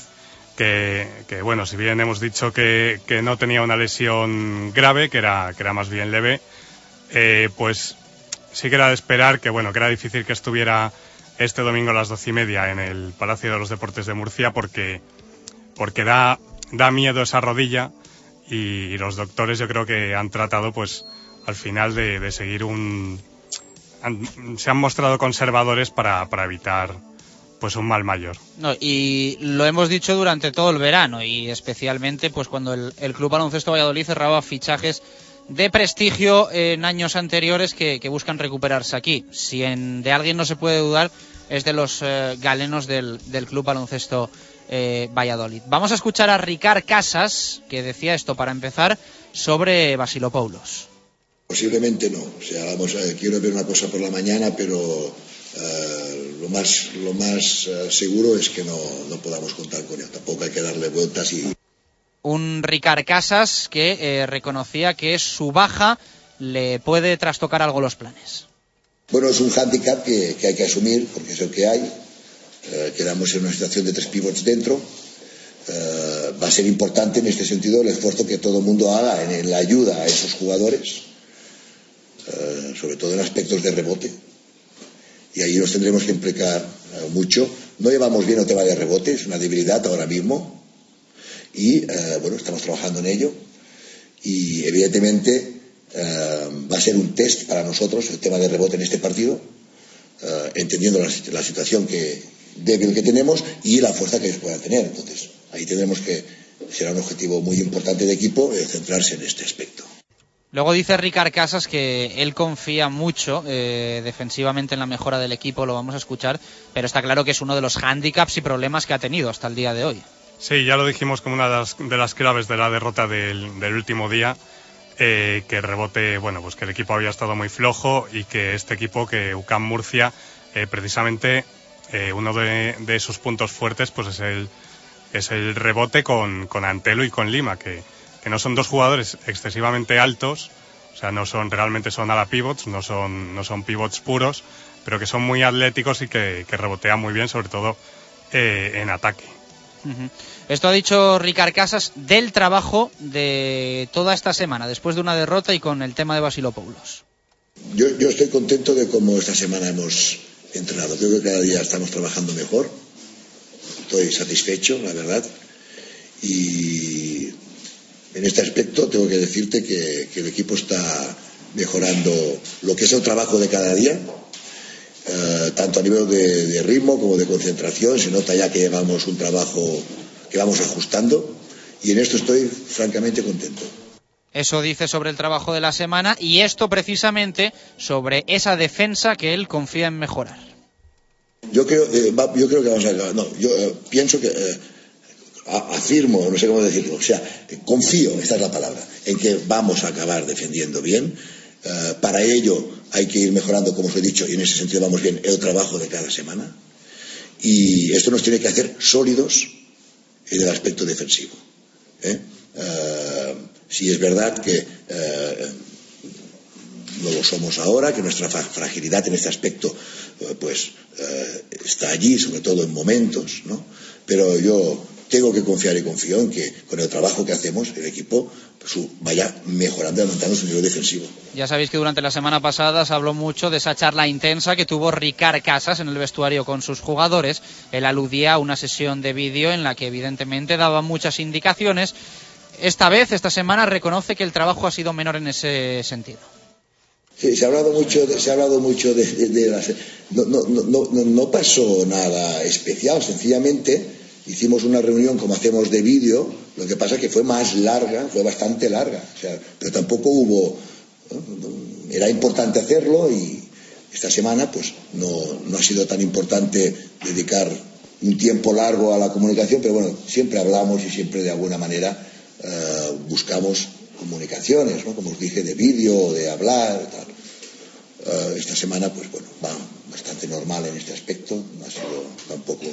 que, bueno, si bien hemos dicho que, no tenía una lesión grave, que era, que era más bien leve, eh, pues sí que era de esperar que, bueno, que era difícil que estuviera este domingo a las doce y media en el Palacio de los Deportes de Murcia porque, porque da, da miedo esa rodilla y, los doctores yo creo que han tratado, pues, al final de seguir un, se han mostrado conservadores para, para, evitar pues un mal mayor. No, y lo hemos dicho durante todo el verano y especialmente pues cuando el, Club Baloncesto Valladolid cerraba fichajes de prestigio en años anteriores que, que buscan recuperarse aquí. Si en, de alguien no se puede dudar es de los eh, galenos del, del, Club Baloncesto eh, Valladolid. Vamos a escuchar a Ricard Casas que decía esto para empezar sobre Basilopoulos. Posiblemente no. O sea, vamos a, quiero ver una cosa por la mañana, pero uh, lo más, lo más uh, seguro es que no, no, podamos contar con él. Tampoco hay que darle vueltas y. Un Ricard Casas que eh, reconocía que su baja le puede trastocar algo los planes. Bueno, es un hándicap que, que, hay que asumir porque es el que hay. Uh, quedamos en una situación de tres pivots dentro. va a ser importante en este sentido el esfuerzo que todo el mundo haga en, en la ayuda a esos jugadores Uh, sobre todo en aspectos de rebote. Y ahí nos tendremos que implicar uh, mucho. No llevamos bien el tema de rebote, es una debilidad ahora mismo. Y uh, bueno, estamos trabajando en ello. Y evidentemente va a ser un test para nosotros el tema de rebote en este partido, entendiendo la, situación que, débil que tenemos y la fuerza que ellos puedan tener. Entonces, ahí tendremos que, será un objetivo muy importante de equipo, eh, centrarse en este aspecto. Luego dice Ricard Casas que él confía mucho eh, defensivamente en la mejora del equipo, lo vamos a escuchar, pero está claro que es uno de los hándicaps y problemas que ha tenido hasta el día de hoy. Sí, ya lo dijimos como una de las, claves de la derrota del, último día, eh, que el rebote, bueno, pues que el equipo había estado muy flojo y que este equipo, que UCAM Murcia, eh, precisamente eh, uno de, de, sus puntos fuertes pues es el, es el rebote con, con Antelo y con Lima, que que no son dos jugadores excesivamente altos, o sea, no son realmente son ala pivots, no son, no son pivots puros, pero que son muy atléticos y que, que rebotean muy bien, sobre todo eh, en ataque. Uh -huh. Esto ha dicho Ricard Casas del trabajo de toda esta semana, después de una derrota y con el tema de Basilopoulos. Yo, yo estoy contento de cómo esta semana hemos entrenado. Creo que cada día estamos trabajando mejor. Estoy satisfecho, la verdad. Y en este aspecto tengo que decirte que, que, el equipo está mejorando lo que es el trabajo de cada día, eh, tanto a nivel de, de, ritmo como de concentración. Se nota ya que llevamos un trabajo que vamos ajustando y en esto estoy francamente contento. Eso dice sobre el trabajo de la semana y esto precisamente sobre esa defensa que él confía en mejorar. Yo creo, eh, va, yo creo que vamos a. No, yo eh, pienso que. Eh, afirmo, no sé cómo decirlo, o sea, confío, esta es la palabra, en que vamos a acabar defendiendo bien. Uh, para ello hay que ir mejorando, como os he dicho, y en ese sentido vamos bien, el trabajo de cada semana. Y esto nos tiene que hacer sólidos en el aspecto defensivo. ¿eh? Uh, si es verdad que uh, no lo somos ahora, que nuestra fragilidad en este aspecto pues está allí, sobre todo en momentos, ¿no? Pero yo tengo que confiar y confío en que con el trabajo que hacemos el equipo pues, vaya mejorando y aumentando su nivel defensivo. Ya sabéis que durante la semana pasada se habló mucho de esa charla intensa que tuvo Ricard Casas en el vestuario con sus jugadores. Él aludía a una sesión de vídeo en la que evidentemente daba muchas indicaciones. Esta vez, esta semana, reconoce que el trabajo ha sido menor en ese sentido. Sí, se ha hablado mucho, de, se ha hablado mucho de, de, de las, no, no, no, no, pasó nada especial, sencillamente hicimos una reunión como hacemos de vídeo, lo que pasa es que fue más larga, fue bastante larga, pero tampoco hubo, era importante hacerlo y esta semana pues no, no ha sido tan importante dedicar un tiempo largo a la comunicación, pero bueno, siempre hablamos y siempre de alguna manera uh, buscamos comunicaciones, ¿no? como os dije, de vídeo, de hablar, tal. Uh, esta semana, pues bueno, va bastante normal en este aspecto, no ha sido tampoco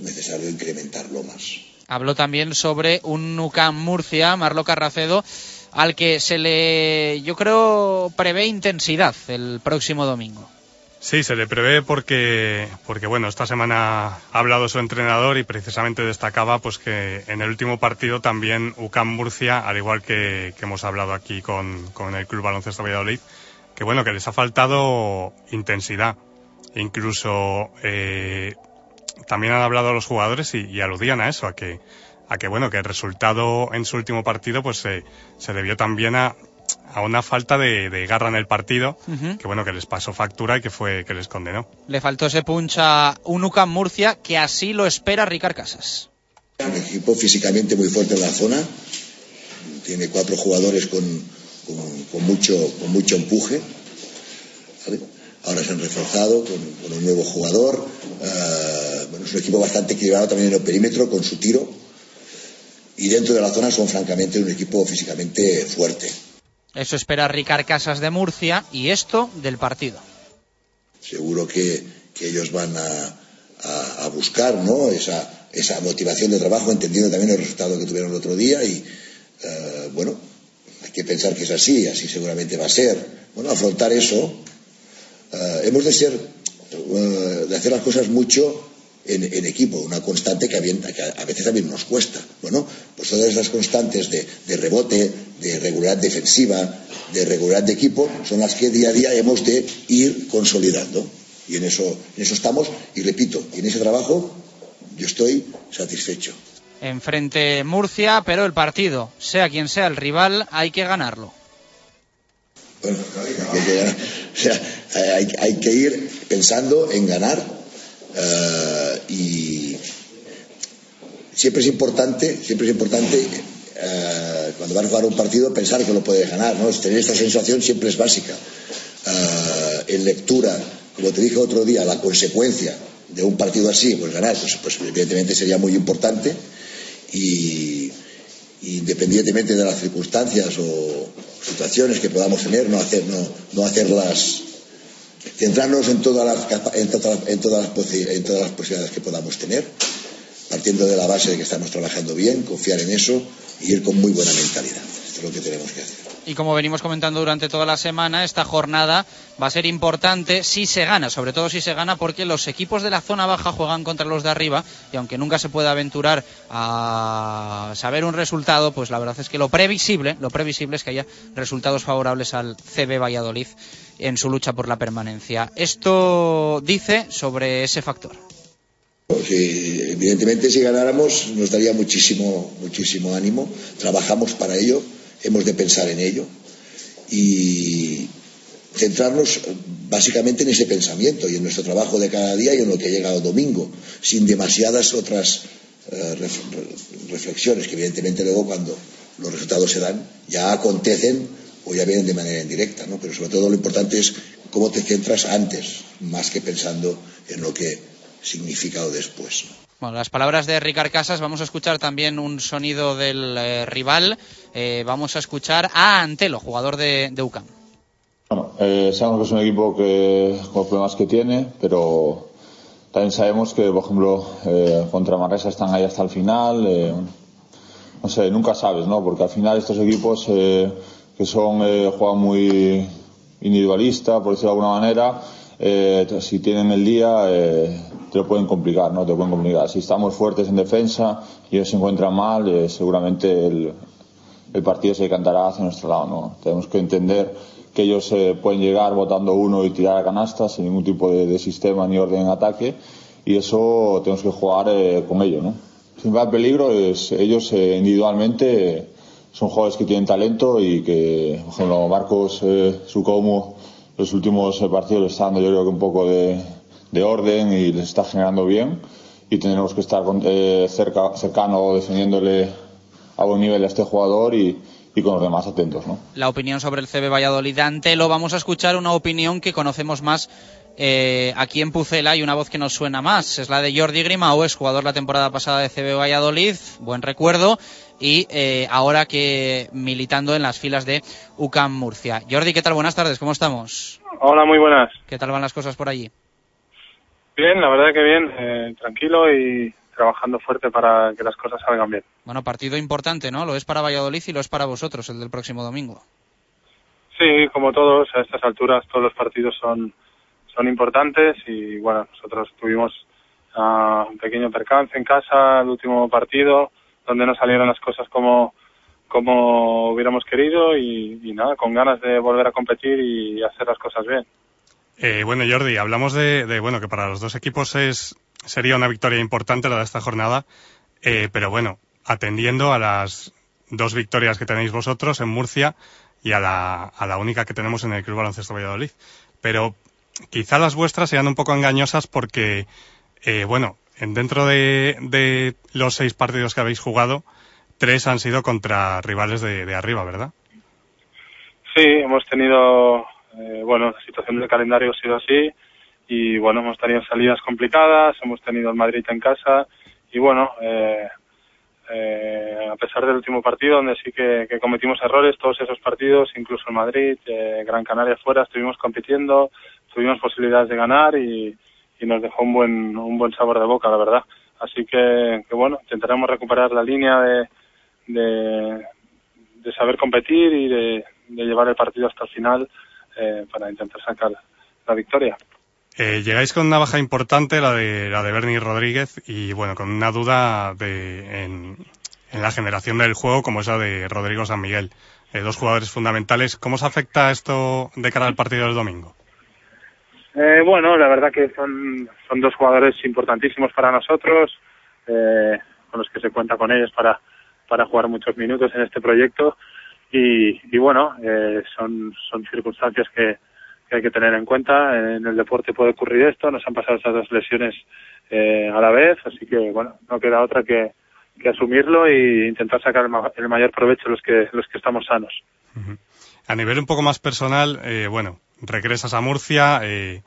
necesario incrementarlo más. Habló también sobre un UCAM Murcia, Marlo Carracedo, al que se le, yo creo, prevé intensidad el próximo domingo. Sí, se le prevé porque, porque bueno, esta semana ha hablado su entrenador y precisamente destacaba pues que en el último partido también UCAM Murcia, al igual que, que hemos hablado aquí con, con, el Club Baloncesto Valladolid, que bueno, que les ha faltado intensidad. Incluso eh, también han hablado los jugadores y, y, aludían a eso, a que, a que bueno, que el resultado en su último partido pues se, se debió también a, a una falta de, de, garra en el partido, uh -huh. que bueno, que les pasó factura y que fue que les condenó. Le faltó ese punch a un UCAM Murcia que así lo espera Ricard Casas. Un equipo físicamente muy fuerte en la zona, tiene cuatro jugadores con, con, con mucho, con mucho empuje. Ahora se han reforzado con, con un nuevo jugador. Uh, bueno, es un equipo bastante equilibrado también en el perímetro con su tiro. Y dentro de la zona son francamente un equipo físicamente fuerte. Eso espera Ricard Casas de Murcia y esto del partido. Seguro que, que ellos van a, a, a, buscar ¿no? esa, esa motivación de trabajo, entendiendo también el resultado que tuvieron el otro día y uh, bueno, hay que pensar que es así, así seguramente va a ser. Bueno, afrontar eso, uh, hemos de ser, uh, de hacer las cosas mucho en, en, equipo, una constante que a, que a, veces también nos cuesta. Bueno, pues todas esas constantes de, de, rebote, de regularidad defensiva, de regularidad de equipo, son las que día a día hemos de ir consolidando. Y en eso, en eso estamos, y repito, en ese trabajo yo estoy satisfecho. Enfrente Murcia, pero el partido, sea quien sea el rival, hay que ganarlo. Bueno, hay que, o sea, hay, hay que ir pensando en ganar Uh, y siempre es importante, siempre es importante uh, cuando vas a jugar un partido pensar que lo puedes ganar, ¿no? Tener esta sensación siempre es básica. En lectura, como te dije otro día, la consecuencia de un partido así, pues ganar, pues, pues evidentemente sería muy importante y independientemente de las circunstancias o situaciones que podamos tener, no, hacer, no, no hacerlas centrarnos en todas las, en todas, las, en todas las posibilidades que podamos tener, partiendo de la base de que estamos trabajando bien, confiar en eso y ir con muy buena mentalidad. Esto es lo que tenemos que hacer. Y como venimos comentando durante toda la semana, esta jornada va a ser importante si se gana, sobre todo si se gana porque los equipos de la zona baja juegan contra los de arriba y aunque nunca se puede aventurar a saber un resultado, pues la verdad es que lo previsible, lo previsible es que haya resultados favorables al CB Valladolid en su lucha por la permanencia. Esto dice sobre ese factor. Evidentemente si ganáramos nos daría muchísimo, muchísimo ánimo. Trabajamos para ello, hemos de pensar en ello y centrarnos básicamente en ese pensamiento y en nuestro trabajo de cada día y en lo que llega el domingo, sin demasiadas otras uh, reflexiones que evidentemente luego cuando los resultados se dan ya acontecen o ya vienen de manera indirecta, ¿no? Pero sobre todo lo importante es cómo te centras antes, más que pensando en lo que significa o después. Bueno, las palabras de Ricard Casas, vamos a escuchar también un sonido del eh, rival, eh, vamos a escuchar a Antelo, jugador de, UCAM. Bueno, eh, sabemos que es un equipo que con los problemas que tiene, pero también sabemos que, por ejemplo, contra Manresa están ahí hasta el final. No sé, nunca sabes, ¿no? Porque al final estos equipos que son juegan muy individualista, por decirlo de alguna manera, eh, si tienen el día, eh, te lo pueden complicar, ¿no? Te pueden complicar. Si estamos fuertes en defensa y ellos se encuentran mal, eh, seguramente el, el, partido se decantará hacia nuestro lado, ¿no? Tenemos que entender que ellos eh, pueden llegar votando uno y tirar a canasta sin ningún tipo de, de, sistema ni orden en ataque y eso tenemos que jugar eh, con ellos, ¿no? Sin va peligro es ellos eh, individualmente son jugadores que tienen talento y que, por ejemplo, Marcos Sucomo los últimos partidos le está dando yo creo que un poco de, de orden y les está generando bien y tendremos que estar eh, cerca, cercano defendiéndole a buen nivel a este jugador y, y con los demás atentos. ¿no? La opinión sobre el CB Valladolid. Ante lo vamos a escuchar una opinión que conocemos más eh, aquí en Pucela hay una voz que nos suena más. Es la de Jordi Grimao, es jugador la temporada pasada de CB Valladolid, buen recuerdo, y eh, ahora que militando en las filas de UCAM Murcia. Jordi, ¿qué tal? Buenas tardes, ¿cómo estamos? Hola, muy buenas. ¿Qué tal van las cosas por allí? Bien, la verdad que bien, eh, tranquilo y trabajando fuerte para que las cosas salgan bien. Bueno, partido importante, ¿no? Lo es para Valladolid y lo es para vosotros, el del próximo domingo. Sí, como todos, a estas alturas todos los partidos son, son importantes y bueno, nosotros tuvimos uh, un pequeño percance en casa, el último partido, donde no salieron las cosas como, como hubiéramos querido y, nada, con ganas de volver a competir y hacer las cosas bien. Eh, bueno, Jordi, hablamos de, de, bueno, que para los dos equipos es, sería una victoria importante la de esta jornada, eh, pero bueno, atendiendo a las dos victorias que tenéis vosotros en Murcia y a la, a la única que tenemos en el Club Baloncesto Valladolid. Pero quizá las vuestras sean un poco engañosas porque, eh, bueno, dentro de, los seis partidos que habéis jugado, tres han sido contra rivales de, de arriba, ¿verdad? Sí, hemos tenido, eh, bueno, la situación del calendario ha sido así y bueno, hemos tenido salidas complicadas, hemos tenido el Madrid en casa y bueno, eh, eh, a pesar del último partido donde sí que, cometimos errores, todos esos partidos, incluso en Madrid, eh, Gran Canaria fuera, estuvimos compitiendo, tuvimos posibilidades de ganar y, y, nos dejó un buen, un buen sabor de boca, la verdad. Así que, bueno, intentaremos recuperar la línea de, de, saber competir y de, de, llevar el partido hasta el final eh, para intentar sacar la victoria. Eh, llegáis con una baja importante, la de, la de Bernie Rodríguez, y bueno, con una duda de, en, en la generación del juego como esa de Rodrigo San Miguel. Eh, dos jugadores fundamentales. ¿Cómo os afecta esto de cara al partido del domingo? Eh, bueno, la verdad que son, son dos jugadores importantísimos para nosotros, eh, con los que se cuenta con ellos para, para jugar muchos minutos en este proyecto. Y, y bueno, eh, son, son circunstancias que, que hay que tener en cuenta. En el deporte puede ocurrir esto, nos han pasado estas dos lesiones eh, a la vez, así que bueno, no queda otra que, asumirlo e intentar sacar el, ma el, mayor provecho los que, los que estamos sanos. A nivel un poco más personal, eh, bueno, regresas a Murcia, eh,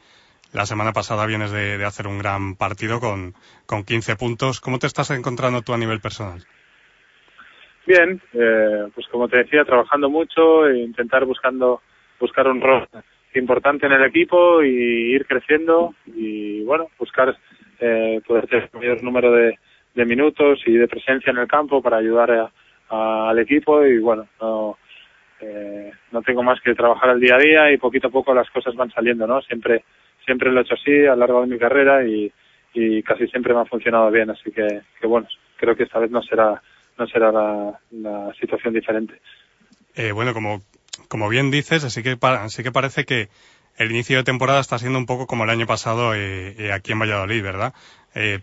la semana pasada vienes de, de, hacer un gran partido con, con 15 puntos. ¿Cómo te estás encontrando tú a nivel personal? Bien, eh, pues como te decía, trabajando mucho e intentar buscando buscar un rol importante en el equipo y ir creciendo y bueno, buscar eh, poder tener el mayor número de, de, minutos y de presencia en el campo para ayudar a, al equipo y bueno, no, eh, no tengo más que trabajar el día a día y poquito a poco las cosas van saliendo, ¿no? Siempre, siempre lo he hecho así a lo largo de mi carrera y, y casi siempre me ha funcionado bien, así que, bueno, creo que esta vez no será, no será la, la situación diferente. Eh, bueno, como como bien dices, así que, así que parece que el inicio de temporada está siendo un poco como el año pasado eh, eh, aquí en Valladolid, ¿verdad? Eh,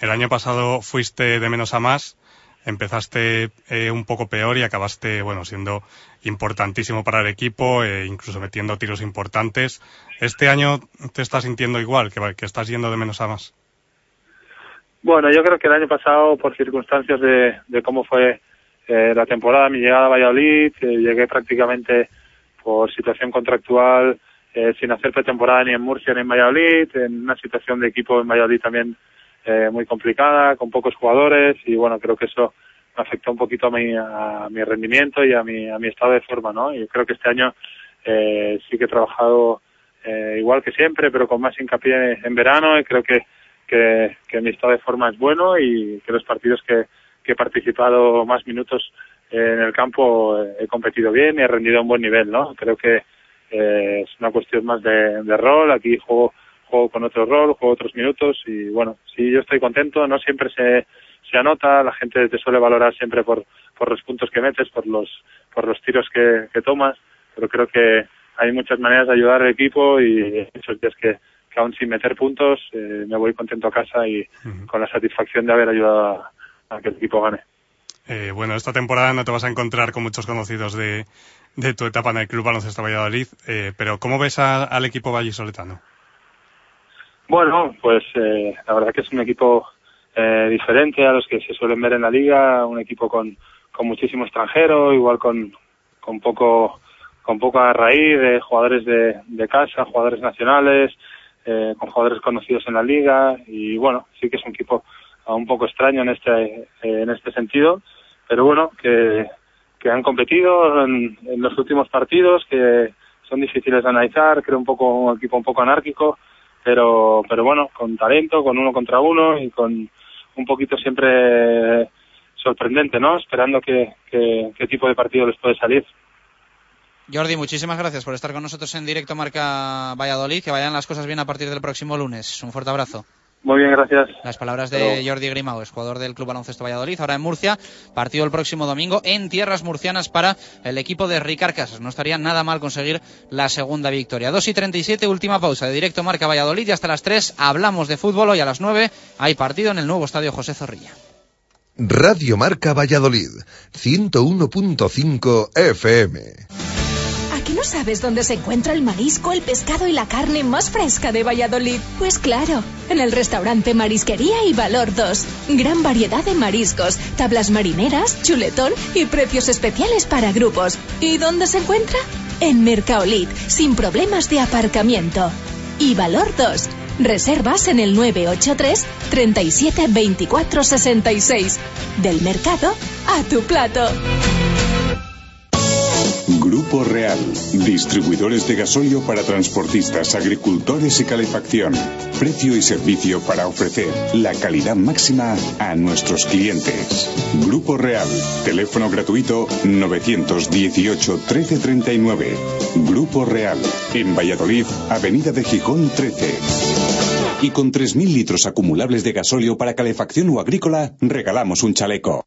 el año pasado fuiste de menos a más, empezaste eh, un poco peor y acabaste, bueno, siendo importantísimo para el equipo, eh, incluso metiendo tiros importantes. ¿Este año te estás sintiendo igual, que, que estás yendo de menos a más? Bueno, yo creo que el año pasado, por circunstancias de, cómo fue eh, la temporada, mi llegada a Valladolid, eh, llegué prácticamente por situación contractual sin hacer pretemporada ni en Murcia ni en Valladolid, en una situación de equipo en Valladolid también eh, muy complicada, con pocos jugadores y bueno, creo que eso me afectó un poquito a mi, a mi rendimiento y a mi, a mi estado de forma, ¿no? Y creo que este año eh, sí que he trabajado eh, igual que siempre, pero con más hincapié en verano y creo que, que, que mi estado de forma es bueno y que los partidos que, que he participado más minutos en el campo he competido bien y he rendido a un buen nivel, ¿no? Creo que eh, es una cuestión más de, de rol, aquí juego, juego con otro rol, juego otros minutos y bueno, sí, yo estoy contento, no siempre se, se anota, la gente te suele valorar siempre por, por los puntos que metes, por los, por los tiros que, que tomas, pero creo que hay muchas maneras de ayudar al equipo y esos días que, que aún sin meter puntos eh, me voy contento a casa y con la satisfacción de haber ayudado a, a que el equipo gane. Eh, bueno, esta temporada no te vas a encontrar con muchos conocidos de, de tu etapa en el Club Baloncesto Valladolid, eh, pero ¿cómo ves a- al equipo vallisoletano? Bueno, pues eh, la verdad que es un equipo eh, diferente a los que se suelen ver en la liga, un equipo con, con muchísimo extranjero, igual con, con poco con poca raíz de jugadores de, de casa, jugadores nacionales, eh, con jugadores conocidos en la liga y bueno, sí que es un equipo ah, un poco extraño en este eh, en este sentido, pero bueno que, que han competido en, en los últimos partidos, que son difíciles de analizar, creo un poco un equipo un poco anárquico, pero pero bueno, con talento, con uno contra uno y con un poquito siempre sorprendente, ¿no? Esperando que, que- qué tipo de partido les puede salir. Jordi, muchísimas gracias por estar con nosotros en directo Marca Valladolid. Que vayan las cosas bien a partir del próximo lunes. Un fuerte abrazo. Muy bien, gracias. Las palabras de Jordi Grimao, es jugador del Club Baloncesto Valladolid, ahora en Murcia, partido el próximo domingo en tierras murcianas para el equipo de Ricard Casas. No estaría nada mal conseguir la segunda victoria. 2 y 37, última pausa de directo Marca Valladolid y hasta las 3 hablamos de fútbol. Hoy a las 9 hay partido en el nuevo estadio José Zorrilla. Radio Marca Valladolid, 101.5 FM. ¿A qué no sabes dónde se encuentra el marisco, el pescado y la carne más fresca de Valladolid? Pues claro, en el restaurante Marisquería y Valor 2. Gran variedad de mariscos, tablas marineras, chuletón y precios especiales para grupos. ¿Y dónde se encuentra? En Mercaolit, sin problemas de aparcamiento. Y Valor 2. Reservas en el 983 37 24 66. Del mercado a tu plato. Grupo Real, distribuidores de gasolio para transportistas, agricultores y calefacción. Precio y servicio para ofrecer la calidad máxima a nuestros clientes. Grupo Real, teléfono gratuito 918 1339. Grupo Real, en Valladolid, Avenida de Gijón 13. Y con 3.000 litros acumulables de gasolio para calefacción o agrícola, regalamos un chaleco.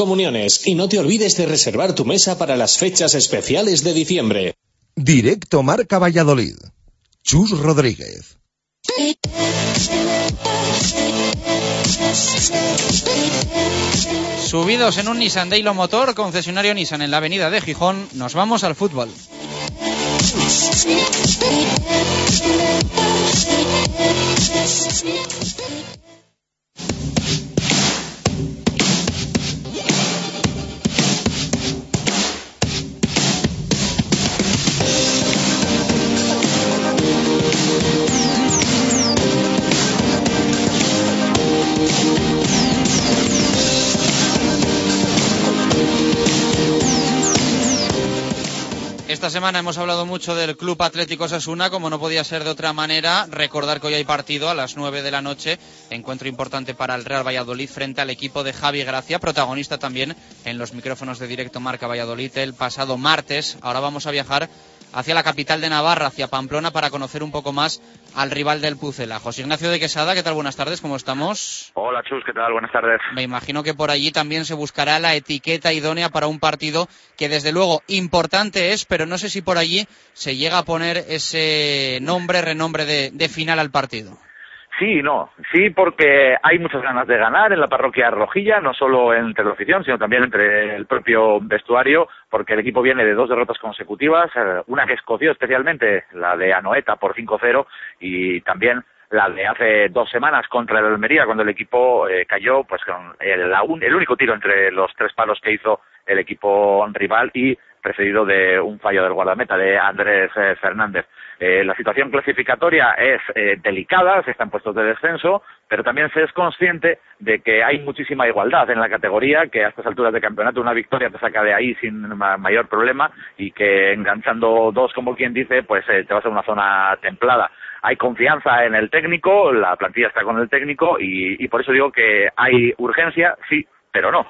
comuniones y no te olvides de reservar tu mesa para las fechas especiales de diciembre. Directo Marca Valladolid. Chus Rodríguez. Subidos en un Nissan Daylo Motor, concesionario Nissan en la avenida de Gijón, nos vamos al fútbol. Esta semana hemos hablado mucho del Club Atlético Sasuna, como no podía ser de otra manera, recordar que hoy hay partido a las 9 de la noche, encuentro importante para el Real Valladolid frente al equipo de Javi Gracia, protagonista también en los micrófonos de directo Marca Valladolid el pasado martes. Ahora vamos a viajar hacia la capital de Navarra, hacia Pamplona, para conocer un poco más al rival del Pucela. José Ignacio de Quesada, ¿qué tal? Buenas tardes, ¿cómo estamos? Hola Chus, ¿qué tal? Buenas tardes. Me imagino que por allí también se buscará la etiqueta idónea para un partido que desde luego importante es, pero no sé si por allí se llega a poner ese nombre, renombre de, de final al partido. Sí y no. Sí, porque hay muchas ganas de ganar en la parroquia rojilla, no solo entre la afición, sino también entre el propio vestuario, porque el equipo viene de dos derrotas consecutivas, eh, una que escoció especialmente, la de Anoeta por 5-0, y también la de hace dos semanas contra el Almería, cuando el equipo eh, cayó pues con el, el único tiro entre los tres palos que hizo el equipo rival y precedido de un fallo del guardameta de Andrés eh, Fernández. Eh, la situación clasificatoria es eh, delicada, se están puestos de descenso, pero también se es consciente de que hay muchísima igualdad en la categoría, que a estas alturas de campeonato una victoria te saca de ahí sin mayor problema y que enganchando dos, como quien dice, pues te vas a una zona templada. Hay confianza en el técnico, la plantilla está con el técnico y, por eso digo que hay urgencia, sí, pero no.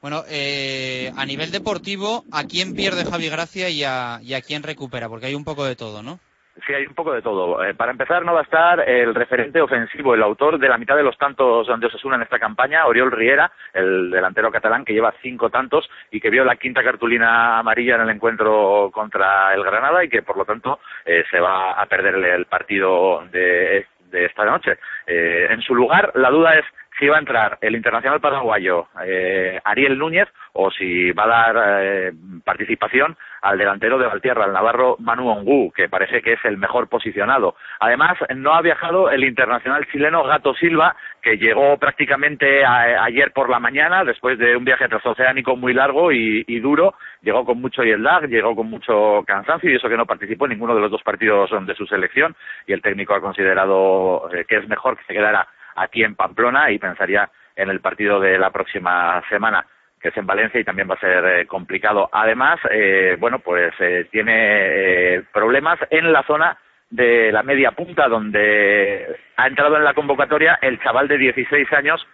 Bueno, eh, a nivel deportivo, ¿a quién pierde Javi Gracia y a quién recupera? Porque hay un poco de todo, ¿no? Sí, hay un poco de todo. Eh, para empezar, no va a estar el referente ofensivo, el autor de la mitad de los tantos de Osasuna en esta campaña, Oriol Riera, el delantero catalán que lleva cinco tantos y que vio la quinta cartulina amarilla en el encuentro contra el Granada y que, por lo tanto, eh, se va a perder el partido de, de esta noche. Eh, en su lugar, la duda es si va a entrar el internacional paraguayo eh, Ariel Núñez o si va a dar eh, participación al delantero de Valtierra, al navarro Manu Ongu, que parece que es el mejor posicionado. Además, no ha viajado el internacional chileno Gato Silva, que llegó prácticamente ayer por la mañana, después de un viaje transoceánico muy largo y, duro. Llegó con mucho jet lag, llegó con mucho cansancio y eso que no participó en ninguno de los dos partidos de su selección. Y el técnico ha considerado eh, que es mejor que se quedara aquí en Pamplona y pensaría en el partido de la próxima semana que es en Valencia y también va a ser eh, complicado. Además, eh, bueno, pues eh, tiene problemas en la zona de la media punta, donde ha entrado en la convocatoria el chaval de 16 años,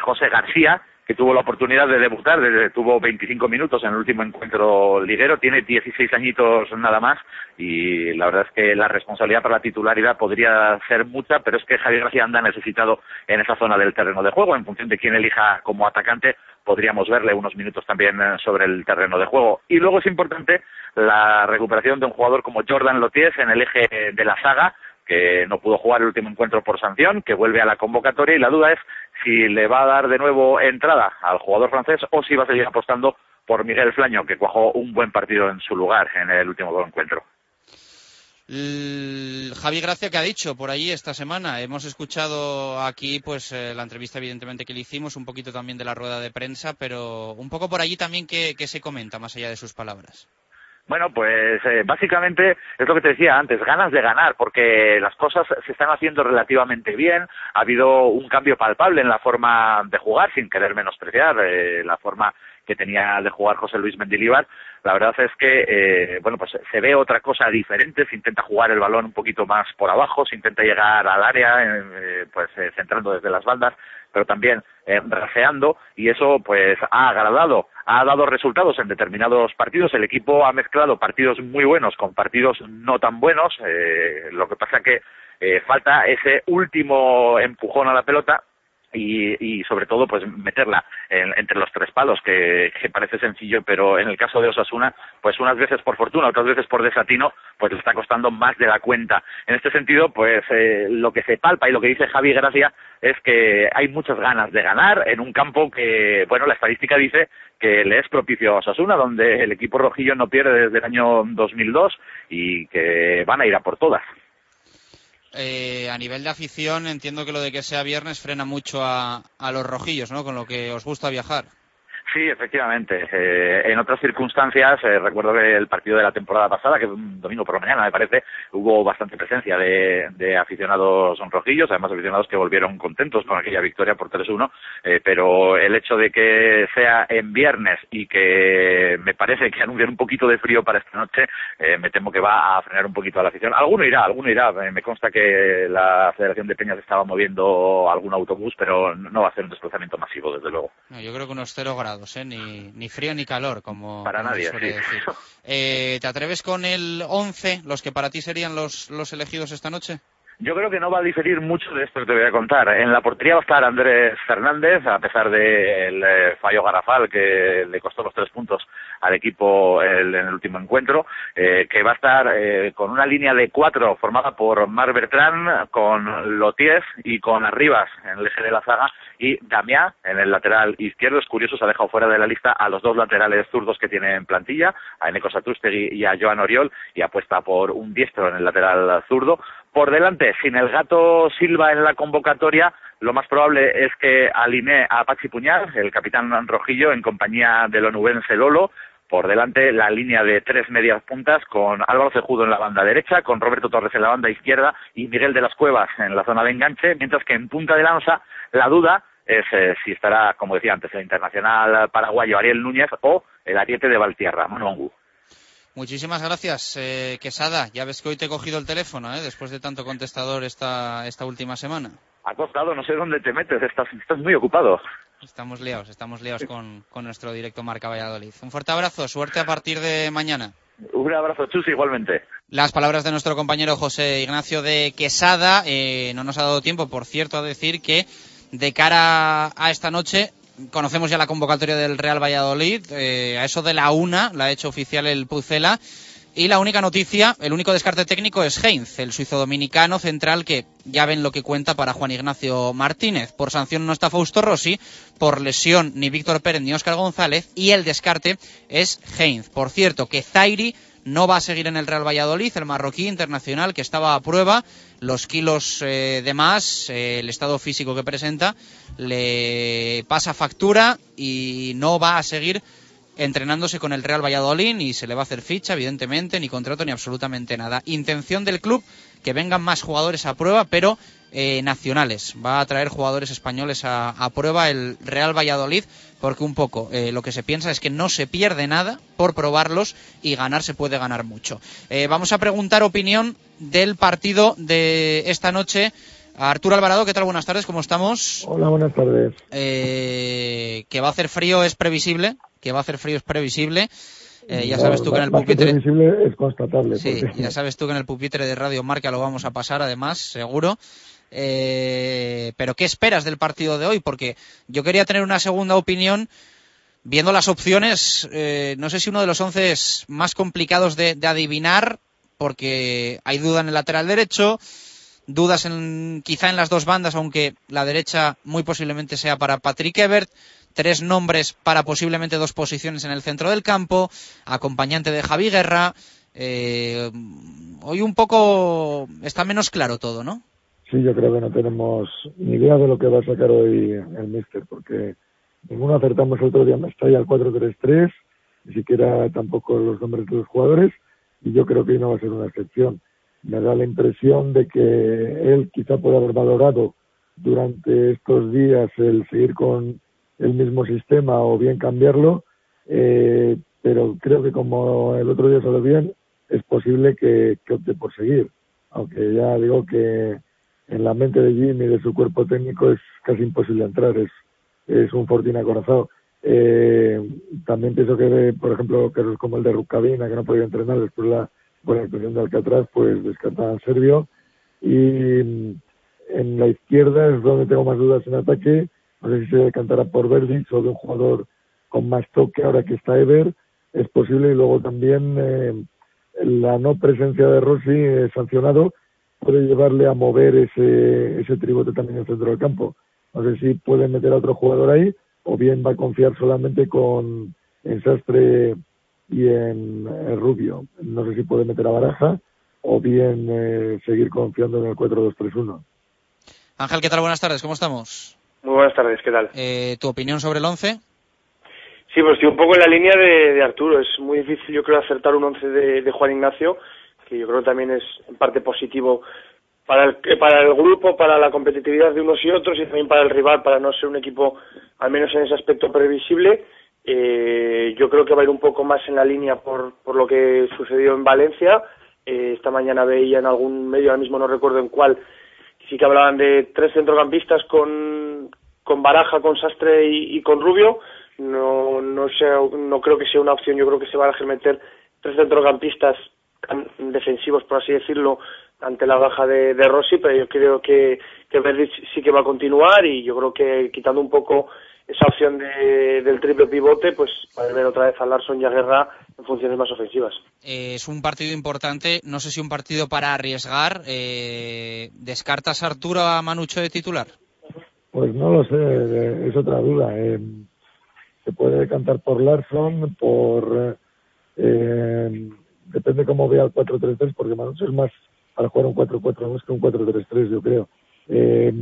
José García, que tuvo la oportunidad de debutar, tuvo 25 minutos en el último encuentro liguero, tiene 16 añitos nada más y la verdad es que la responsabilidad para la titularidad podría ser mucha, pero es que Javier García anda necesitado en esa zona del terreno de juego, en función de quién elija como atacante, podríamos verle unos minutos también eh, sobre el terreno de juego. Y luego es importante la recuperación de un jugador como Jordan Loties en el eje de la saga, que no pudo jugar el último encuentro por sanción, que vuelve a la convocatoria y la duda es si le va a dar de nuevo entrada al jugador francés o si va a seguir apostando por Miguel Flaño, que cuajó un buen partido en su lugar en el último encuentro. Javi Gracia, ¿qué ha dicho por allí esta semana? Hemos escuchado aquí pues eh, la entrevista evidentemente que le hicimos, un poquito también de la rueda de prensa, pero un poco por allí también qué se comenta más allá de sus palabras. Bueno, pues eh, básicamente es lo que te decía antes, ganas de ganar, porque las cosas se están haciendo relativamente bien, ha habido un cambio palpable en la forma de jugar, sin querer menospreciar eh, la forma que tenía de jugar José Luis Mendilibar. La verdad es que, eh, bueno, pues se ve otra cosa diferente, se intenta jugar el balón un poquito más por abajo, se intenta llegar al área, pues centrando desde las bandas, pero también eh, raseando y eso pues ha agradado, ha dado resultados en determinados partidos. El equipo ha mezclado partidos muy buenos con partidos no tan buenos. Eh, lo que pasa que eh, falta ese último empujón a la pelota y, y, sobre todo pues meterla entre los tres palos que, parece sencillo pero en el caso de Osasuna pues unas veces por fortuna otras veces por desatino pues le está costando más de la cuenta. En este sentido pues eh, lo que se palpa y lo que dice Javi Gracia es que hay muchas ganas de ganar en un campo que bueno la estadística dice que le es propicio a Osasuna donde el equipo rojillo no pierde desde el año 2002 y que van a ir a por todas eh, a nivel de afición, entiendo que lo de que sea viernes frena mucho a, a los rojillos, ¿no? Con lo que os gusta viajar. Sí, efectivamente. Eh, en otras circunstancias, eh, recuerdo que el partido de la temporada pasada, que un domingo por la mañana, me parece, hubo bastante presencia de, de aficionados rojillos, además aficionados que volvieron contentos con aquella victoria por 3-1, eh, pero el hecho de que sea en viernes y que me parece que anuncian un poquito de frío para esta noche, eh, me temo que va a frenar un poquito a la afición. Alguno irá, alguno irá. me consta que la Federación de Peñas estaba moviendo algún autobús, pero no va a ser un desplazamiento masivo, desde luego. yo creo que unos cero grados. ¿Eh? ni, ni frío ni calor, como, para nadie, decir. Eh, ¿Te atreves con el 11, los que para ti serían los, los elegidos esta noche? Yo creo que no va a diferir mucho de esto que te voy a contar. En la portería va a estar Andrés Fernández, a pesar del eh, fallo garafal que le costó los tres puntos al equipo en el último encuentro, eh, que va a estar eh, con una línea de cuatro formada por Mar Bertrand, con Lotiez y con Arribas en el eje de la zaga y Damiá en el lateral izquierdo. Es curioso, se ha dejado fuera de la lista a los dos laterales zurdos que tiene en plantilla, a Eneco Satrústegui y a Joan Oriol, y apuesta por un diestro en el lateral zurdo. Por delante, sin el gato Silva en la convocatoria, lo más probable es que alinee a Pachi Puñal, el capitán rojillo, en compañía del onubense Lolo. Por delante, la línea de tres medias puntas con Álvaro Cejudo en la banda derecha, con Roberto Torres en la banda izquierda y Miguel de las Cuevas en la zona de enganche, mientras que en punta de lanza la duda es eh, si estará, como decía antes, el internacional paraguayo Ariel Núñez o el ariete de Valtierra, Manu Angu. Muchísimas gracias, eh, Quesada. Ya ves que hoy te he cogido el teléfono, ¿eh? después de tanto contestador esta, esta última semana. Ha costado, no sé dónde te metes, estás, estás muy ocupado. Estamos liados, estamos liados con, con nuestro directo Marca Valladolid. Un fuerte abrazo, suerte a partir de mañana. Un abrazo, Chus, igualmente. Las palabras de nuestro compañero José Ignacio de Quesada. eh, no nos ha dado tiempo, por cierto, a decir que de cara a esta noche conocemos ya la convocatoria del Real Valladolid. eh, a eso de la una la ha hecho oficial el Pucela. Y la única noticia, el único descarte técnico es Heinz, el suizo dominicano central que ya ven lo que cuenta para Juan Ignacio Martínez. Por sanción no está Fausto Rossi, por lesión ni Víctor Pérez ni Óscar González y el descarte es Heinz. Por cierto, que Zairi no va a seguir en el Real Valladolid, el marroquí internacional que estaba a prueba, los kilos eh, de más, eh, el estado físico que presenta, le pasa factura y no va a seguir entrenándose con el Real Valladolid y se le va a hacer ficha, evidentemente, ni contrato ni absolutamente nada. Intención del club que vengan más jugadores a prueba, pero eh, nacionales. Va a traer jugadores españoles a, a prueba el Real Valladolid, porque un poco eh, lo que se piensa es que no se pierde nada por probarlos y ganar se puede ganar mucho. Eh, vamos a preguntar opinión del partido de esta noche. A Arturo Alvarado, ¿qué tal? Buenas tardes, ¿cómo estamos? Hola, buenas tardes. Eh, que va a hacer frío es previsible, que va a hacer frío es previsible. Eh, ya sabes tú que en el pupitre... previsible es constatable. Sí, ya sabes tú que en el pupitre de Radio Marca lo vamos a pasar, además, seguro. Eh, pero ¿qué esperas del partido de hoy? Porque yo quería tener una segunda opinión viendo las opciones. eh, no sé si uno de los once es más complicados de, de adivinar, porque hay duda en el lateral derecho, dudas en, quizá en las dos bandas, aunque la derecha muy posiblemente sea para Patrick Ebert. Tres nombres para posiblemente dos posiciones en el centro del campo, acompañante de Javi Guerra. Eh, hoy un poco está menos claro todo, ¿no? Sí, yo creo que no tenemos ni idea de lo que va a sacar hoy el Mister, porque ninguno acertamos el otro día Mestalla al 4-3-3, ni siquiera tampoco los nombres de los jugadores, y yo creo que no va a ser una excepción. Me da la impresión de que él quizá pueda haber valorado durante estos días el seguir con el mismo sistema o bien cambiarlo, eh, pero creo que como el otro día salió bien, es posible que opte por seguir. Aunque ya digo que en la mente de Jimmy y de su cuerpo técnico es casi imposible entrar, es, es un fortín acorazado. Eh, también pienso que, por ejemplo, casos como el de Rukavina, que no podía entrenar después de la buena actuación de Alcatraz, pues descartan al serbio. Y mm, en la izquierda es donde tengo más dudas en ataque. No sé si se decantará por Verdic o de un jugador con más toque ahora que está Ever. Es posible. Y luego también eh, la no presencia de Rossi eh, sancionado puede llevarle a mover ese, ese tribote también en el centro del campo. No sé si puede meter a otro jugador ahí o bien va a confiar solamente con en Sastre y en, Rubio. No sé si puede meter a Baraja o bien eh, seguir confiando en el 4-2-3-1. Ángel, ¿qué tal? Buenas tardes, ¿cómo estamos? Muy buenas tardes, ¿qué tal? Eh, ¿Tu opinión sobre el once? Sí, pues estoy un poco en la línea de, de Arturo. Es muy difícil, yo creo, acertar un once de, de Juan Ignacio, que yo creo que también es en parte positivo para el, eh, para el grupo, para la competitividad de unos y otros y también para el rival, para no ser un equipo, al menos en ese aspecto, previsible. Eh, yo creo que va a ir un poco más en la línea por, por lo que sucedió en Valencia. Eh, esta mañana veía en algún medio, ahora mismo no recuerdo en cuál, sí que hablaban de tres centrocampistas con, con Baraja, con Sastre y, con Rubio. No, no, sea, no creo que sea una opción, yo creo que se va a meter tres centrocampistas defensivos, por así decirlo, ante la baja de, de Rossi, pero yo creo que, que Verdic sí que va a continuar y yo creo que quitando un poco esa opción de, del triple pivote, pues para ver otra vez a Larson y a Guerra en funciones más ofensivas. Eh, es un partido importante, no sé si un partido para arriesgar. Eh, ¿Descartas a Arturo a Manucho de titular? Pues no lo sé, es otra duda. Eh, se puede decantar por Larson, por... Eh, depende cómo vea el 4-3-3, porque Manucho es más para jugar un 4-4-2 que un 4-3-3, yo creo. Eh,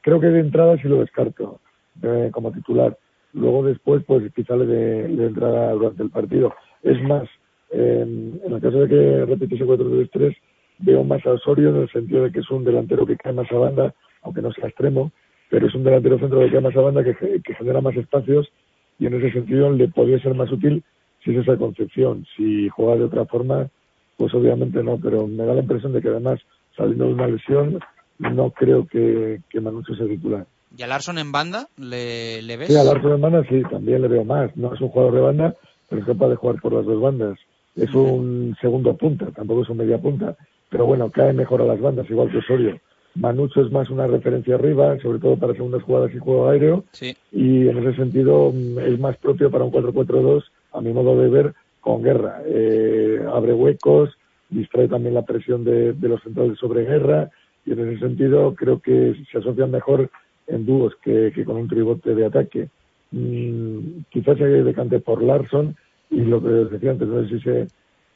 creo que de entrada sí lo descarto eh, como titular. Luego después, pues quizá le dé entrada durante el partido. Es más, eh, en el caso de que repitiese 4-3-3, veo más a Osorio en el sentido de que es un delantero que cae más a banda, aunque no sea extremo, pero es un delantero centro que cae más a banda, que, que genera más espacios y en ese sentido le podría ser más útil si es esa concepción. Si juega de otra forma, pues obviamente no, pero me da la impresión de que además, saliendo de una lesión, no creo que, que Manucho sea titular. ¿Y a Larson en banda le, le ves? Sí, a Larson en banda sí, también le veo más. No es un jugador de banda, pero es capaz de jugar por las dos bandas. Es un segundo punta, tampoco es un media punta, pero bueno, cae mejor a las bandas, igual que Osorio. Manucho es más una referencia arriba, sobre todo para segundas jugadas y juego aéreo, sí. y en ese sentido mm, es más propio para un 4-4-2, a mi modo de ver, con guerra. Eh, abre huecos, distrae también la presión de, los centrales sobre guerra, y en ese sentido creo que se asocian mejor en dúos que, con un tribote de ataque. Mm, quizás se decante por Larson y lo que os decía antes, no sé si, se,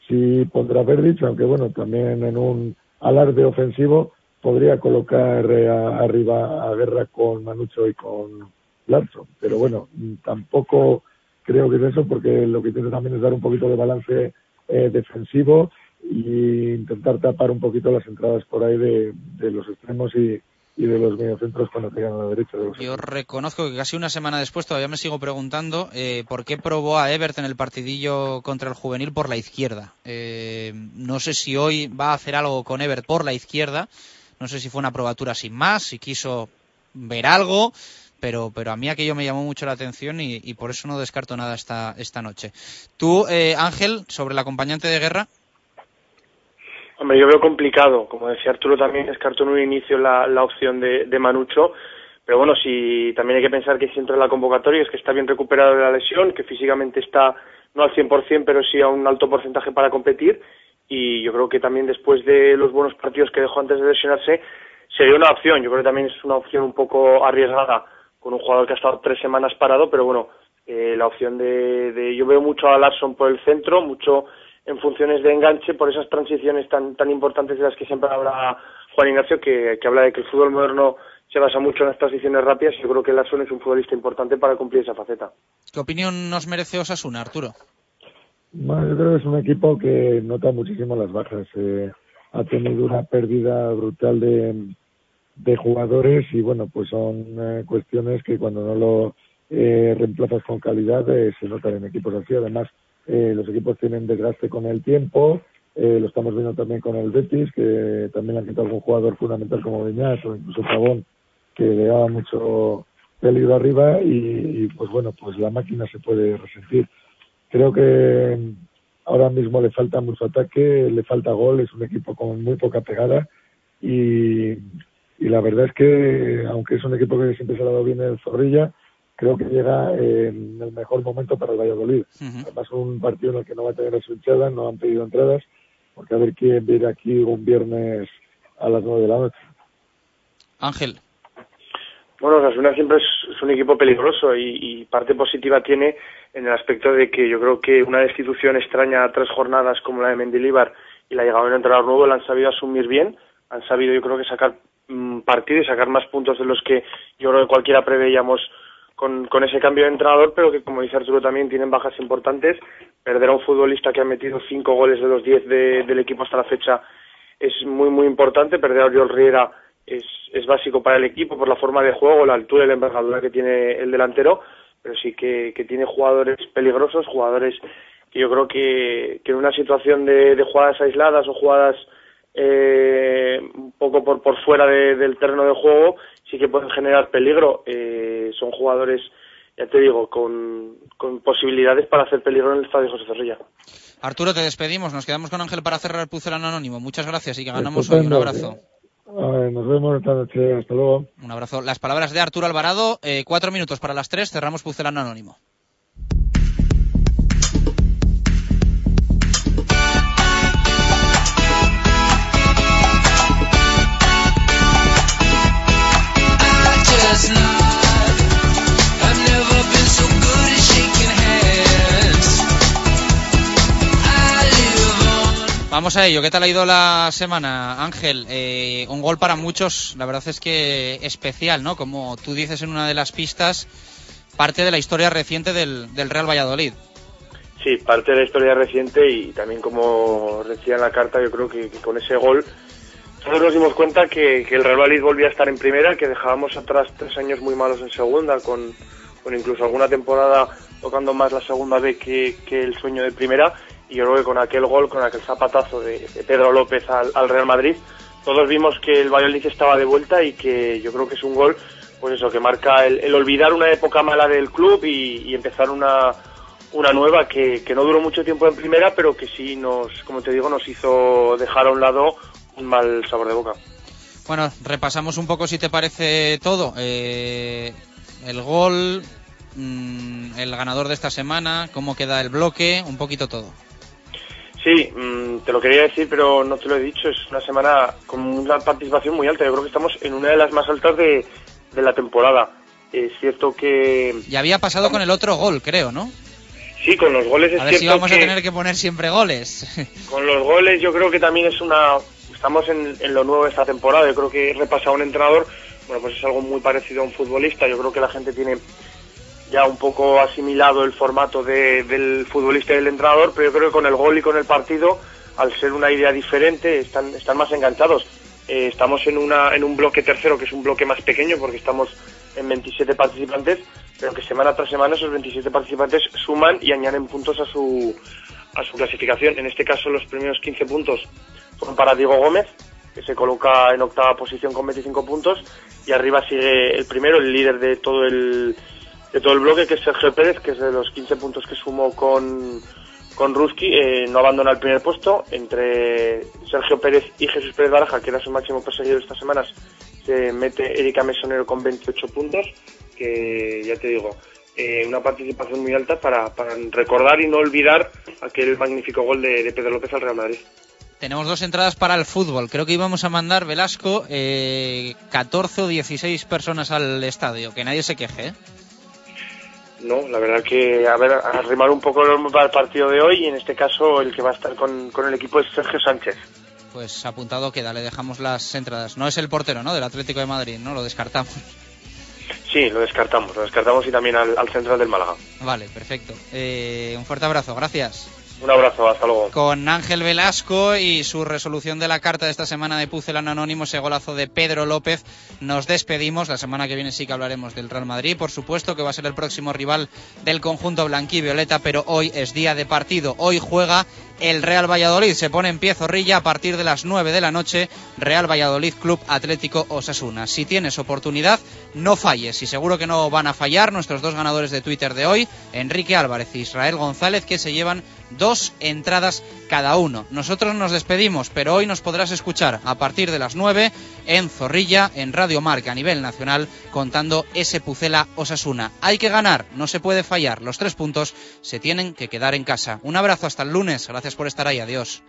si pondrá Verdich, aunque bueno, también en un alarde ofensivo podría colocar eh, arriba a Guerra con Manucho y con Larson. Pero bueno, tampoco creo que es eso porque lo que intenta también es dar un poquito de balance eh, defensivo e intentar tapar un poquito las entradas por ahí de, de los extremos y, y de los mediocentros cuando llegan a la derecha. De Yo reconozco que casi una semana después todavía me sigo preguntando eh, por qué probó a Everton el partidillo contra el juvenil por la izquierda. Eh, no sé si hoy va a hacer algo con Everton por la izquierda. No sé si fue una probatura sin más, si quiso ver algo, pero, pero a mí aquello me llamó mucho la atención y, por eso no descarto nada esta, esta noche. Tú, eh, Ángel, sobre el acompañante de guerra. Hombre, yo veo complicado. Como decía Arturo, también descartó en un inicio la, la opción de, de, Manucho. Pero bueno, si también hay que pensar que si entra en la convocatoria es que está bien recuperado de la lesión, que físicamente está no al 100%, pero sí a un alto porcentaje para competir. Y yo creo que también después de los buenos partidos que dejó antes de lesionarse, sería una opción. Yo creo que también es una opción un poco arriesgada con un jugador que ha estado tres semanas parado, pero bueno, eh, la opción de, de. Yo veo mucho a Larson por el centro, mucho en funciones de enganche por esas transiciones tan tan importantes de las que siempre habla Juan Ignacio, que, que habla de que el fútbol moderno se basa mucho en las transiciones rápidas y yo creo que Larson es un futbolista importante para cumplir esa faceta. ¿Qué opinión nos merece Osasuna, Arturo? Bueno, yo creo que es un equipo que nota muchísimo las bajas. Eh, ha tenido una pérdida brutal de, de jugadores y bueno, pues son eh, cuestiones que cuando no lo eh, reemplazas con calidad eh, se notan en equipos así. Además, eh, los equipos tienen desgaste con el tiempo, eh, lo estamos viendo también con el Betis, que también han quitado algún jugador fundamental como Beñat o incluso Pavón, que le daba mucho peligro arriba y, y, pues bueno, pues la máquina se puede resentir. Creo que ahora mismo le falta mucho ataque, le falta gol, es un equipo con muy poca pegada y, y la verdad es que aunque es un equipo que siempre se ha dado bien el Zorrilla, creo que llega en el mejor momento para el Valladolid. Uh -huh. Además, un partido en el que no va a tener a su hinchada, no han pedido entradas, porque a ver quién viene aquí un viernes a las nueve de la noche. Ángel. Bueno, Osasuna siempre es, es, un equipo peligroso y, y, parte positiva tiene en el aspecto de que yo creo que una destitución extraña a tres jornadas como la de Mendilibar y la llegada de un entrenador nuevo la han sabido asumir bien, han sabido yo creo que sacar mmm, partido y sacar más puntos de los que yo creo que cualquiera preveíamos con, con ese cambio de entrenador, pero que como dice Arturo también tienen bajas importantes. Perder a un futbolista que ha metido cinco goles de los diez de, del equipo hasta la fecha es muy muy importante. Perder a Oriol Riera es, es básico para el equipo por la forma de juego, la altura y la envergadura que tiene el delantero, pero sí que, que tiene jugadores peligrosos, jugadores que yo creo que, que en una situación de, de jugadas aisladas o jugadas eh, un poco por, por fuera de, del terreno de juego sí que pueden generar peligro. Eh, son jugadores, ya te digo, con, con, posibilidades para hacer peligro en el estadio José Zorrilla. Arturo, te despedimos. Nos quedamos con Ángel para cerrar el Pucelano Anónimo. Muchas gracias y que ganamos hoy. Un abrazo. nos vemos esta noche. Hasta luego. Un abrazo. Las palabras de Arturo Alvarado. Eh, cuatro minutos para las tres. Cerramos Pucelano Anónimo. Vamos a ello. ¿Qué tal ha ido la semana, Ángel? Eh, un gol para muchos, la verdad es que especial, ¿no? Como tú dices en una de las pistas, parte de la historia reciente del, del Real Valladolid. Sí, parte de la historia reciente y también como decía en la carta, yo creo que, que con ese gol todos nos dimos cuenta que, que, el Real Valladolid volvía a estar en primera, que dejábamos atrás tres años muy malos en segunda, con, incluso alguna temporada tocando más la segunda vez que, el sueño de primera. Y yo creo que con aquel gol, con aquel zapatazo de, Pedro López al, al, Real Madrid, todos vimos que el Valladolid estaba de vuelta y que yo creo que es un gol, pues eso, que marca el, el olvidar una época mala del club y, y empezar una, una nueva que, que, no duró mucho tiempo en primera, pero que sí nos, como te digo, nos hizo dejar a un lado un mal sabor de boca. Bueno, repasamos un poco si te parece todo. Eh, el gol, mmm, el ganador de esta semana, cómo queda el bloque, un poquito todo. Sí, mmm, te lo quería decir, pero no te lo he dicho. Es una semana con una participación muy alta. Yo creo que estamos en una de las más altas de, de la temporada. Es cierto que. Y había pasado con el otro gol, creo, ¿no? Sí, con los goles es a ver cierto si vamos que a tener que poner siempre goles. Con los goles yo creo que también es una... Estamos en, en, lo nuevo de esta temporada. Yo creo que repasar a un entrenador, bueno, pues es algo muy parecido a un futbolista. Yo creo que la gente tiene ya un poco asimilado el formato de, del futbolista y del entrenador, pero yo creo que con el gol y con el partido, al ser una idea diferente, están, están más enganchados. Eh, estamos en, una, en un bloque tercero, que es un bloque más pequeño, porque estamos en 27 participantes, pero que semana tras semana esos 27 participantes suman y añaden puntos a su, a su clasificación. En este caso, los primeros 15 puntos son para Diego Gómez, que se coloca en octava posición con 25 puntos, y arriba sigue el primero, el líder de todo el, de todo el bloque, que es Sergio Pérez, que es de los 15 puntos que sumó con, con Ruski, eh, no abandona el primer puesto. Entre Sergio Pérez y Jesús Pérez Baraja, que era su máximo perseguidor estas semanas, se mete Erika Mesonero con 28 puntos, que ya te digo, eh, una participación muy alta para, recordar y no olvidar aquel magnífico gol de, Pedro López al Real Madrid. Tenemos dos entradas para el fútbol. Creo que íbamos a mandar, Velasco, eh, 14 o 16 personas al estadio. Que nadie se queje, ¿eh? No, la verdad que, a ver, arrimar un poco el partido de hoy y en este caso el que va a estar con, con el equipo es Sergio Sánchez. Pues apuntado queda, le dejamos las entradas. No es el portero, ¿no? Del Atlético de Madrid, ¿no? Lo descartamos. Sí, lo descartamos, lo descartamos y también al, al central del Málaga. Vale, perfecto. Eh, un fuerte abrazo, gracias. Un abrazo, hasta luego. Con Ángel Velasco y su resolución de la carta de esta semana de Pucelano Anónimo, ese golazo de Pedro López, nos despedimos. La semana que viene sí que hablaremos del Real Madrid, por supuesto, que va a ser el próximo rival del conjunto blanquivioleta, pero hoy es día de partido. Hoy juega el Real Valladolid. Se pone en pie Zorrilla a partir de las 9 de la noche. Real Valladolid Club Atlético Osasuna. Si tienes oportunidad, no falles. Y seguro que no van a fallar nuestros dos ganadores de Twitter de hoy, Enrique Álvarez e Israel González, que se llevan dos entradas cada uno. Nosotros nos despedimos, pero hoy nos podrás escuchar a partir de las 9 en Zorrilla, en Radio Marca a nivel nacional, contando ese Pucela Osasuna. Hay que ganar, no se puede fallar. Los tres puntos se tienen que quedar en casa. Un abrazo hasta el lunes. Gracias por estar ahí. Adiós.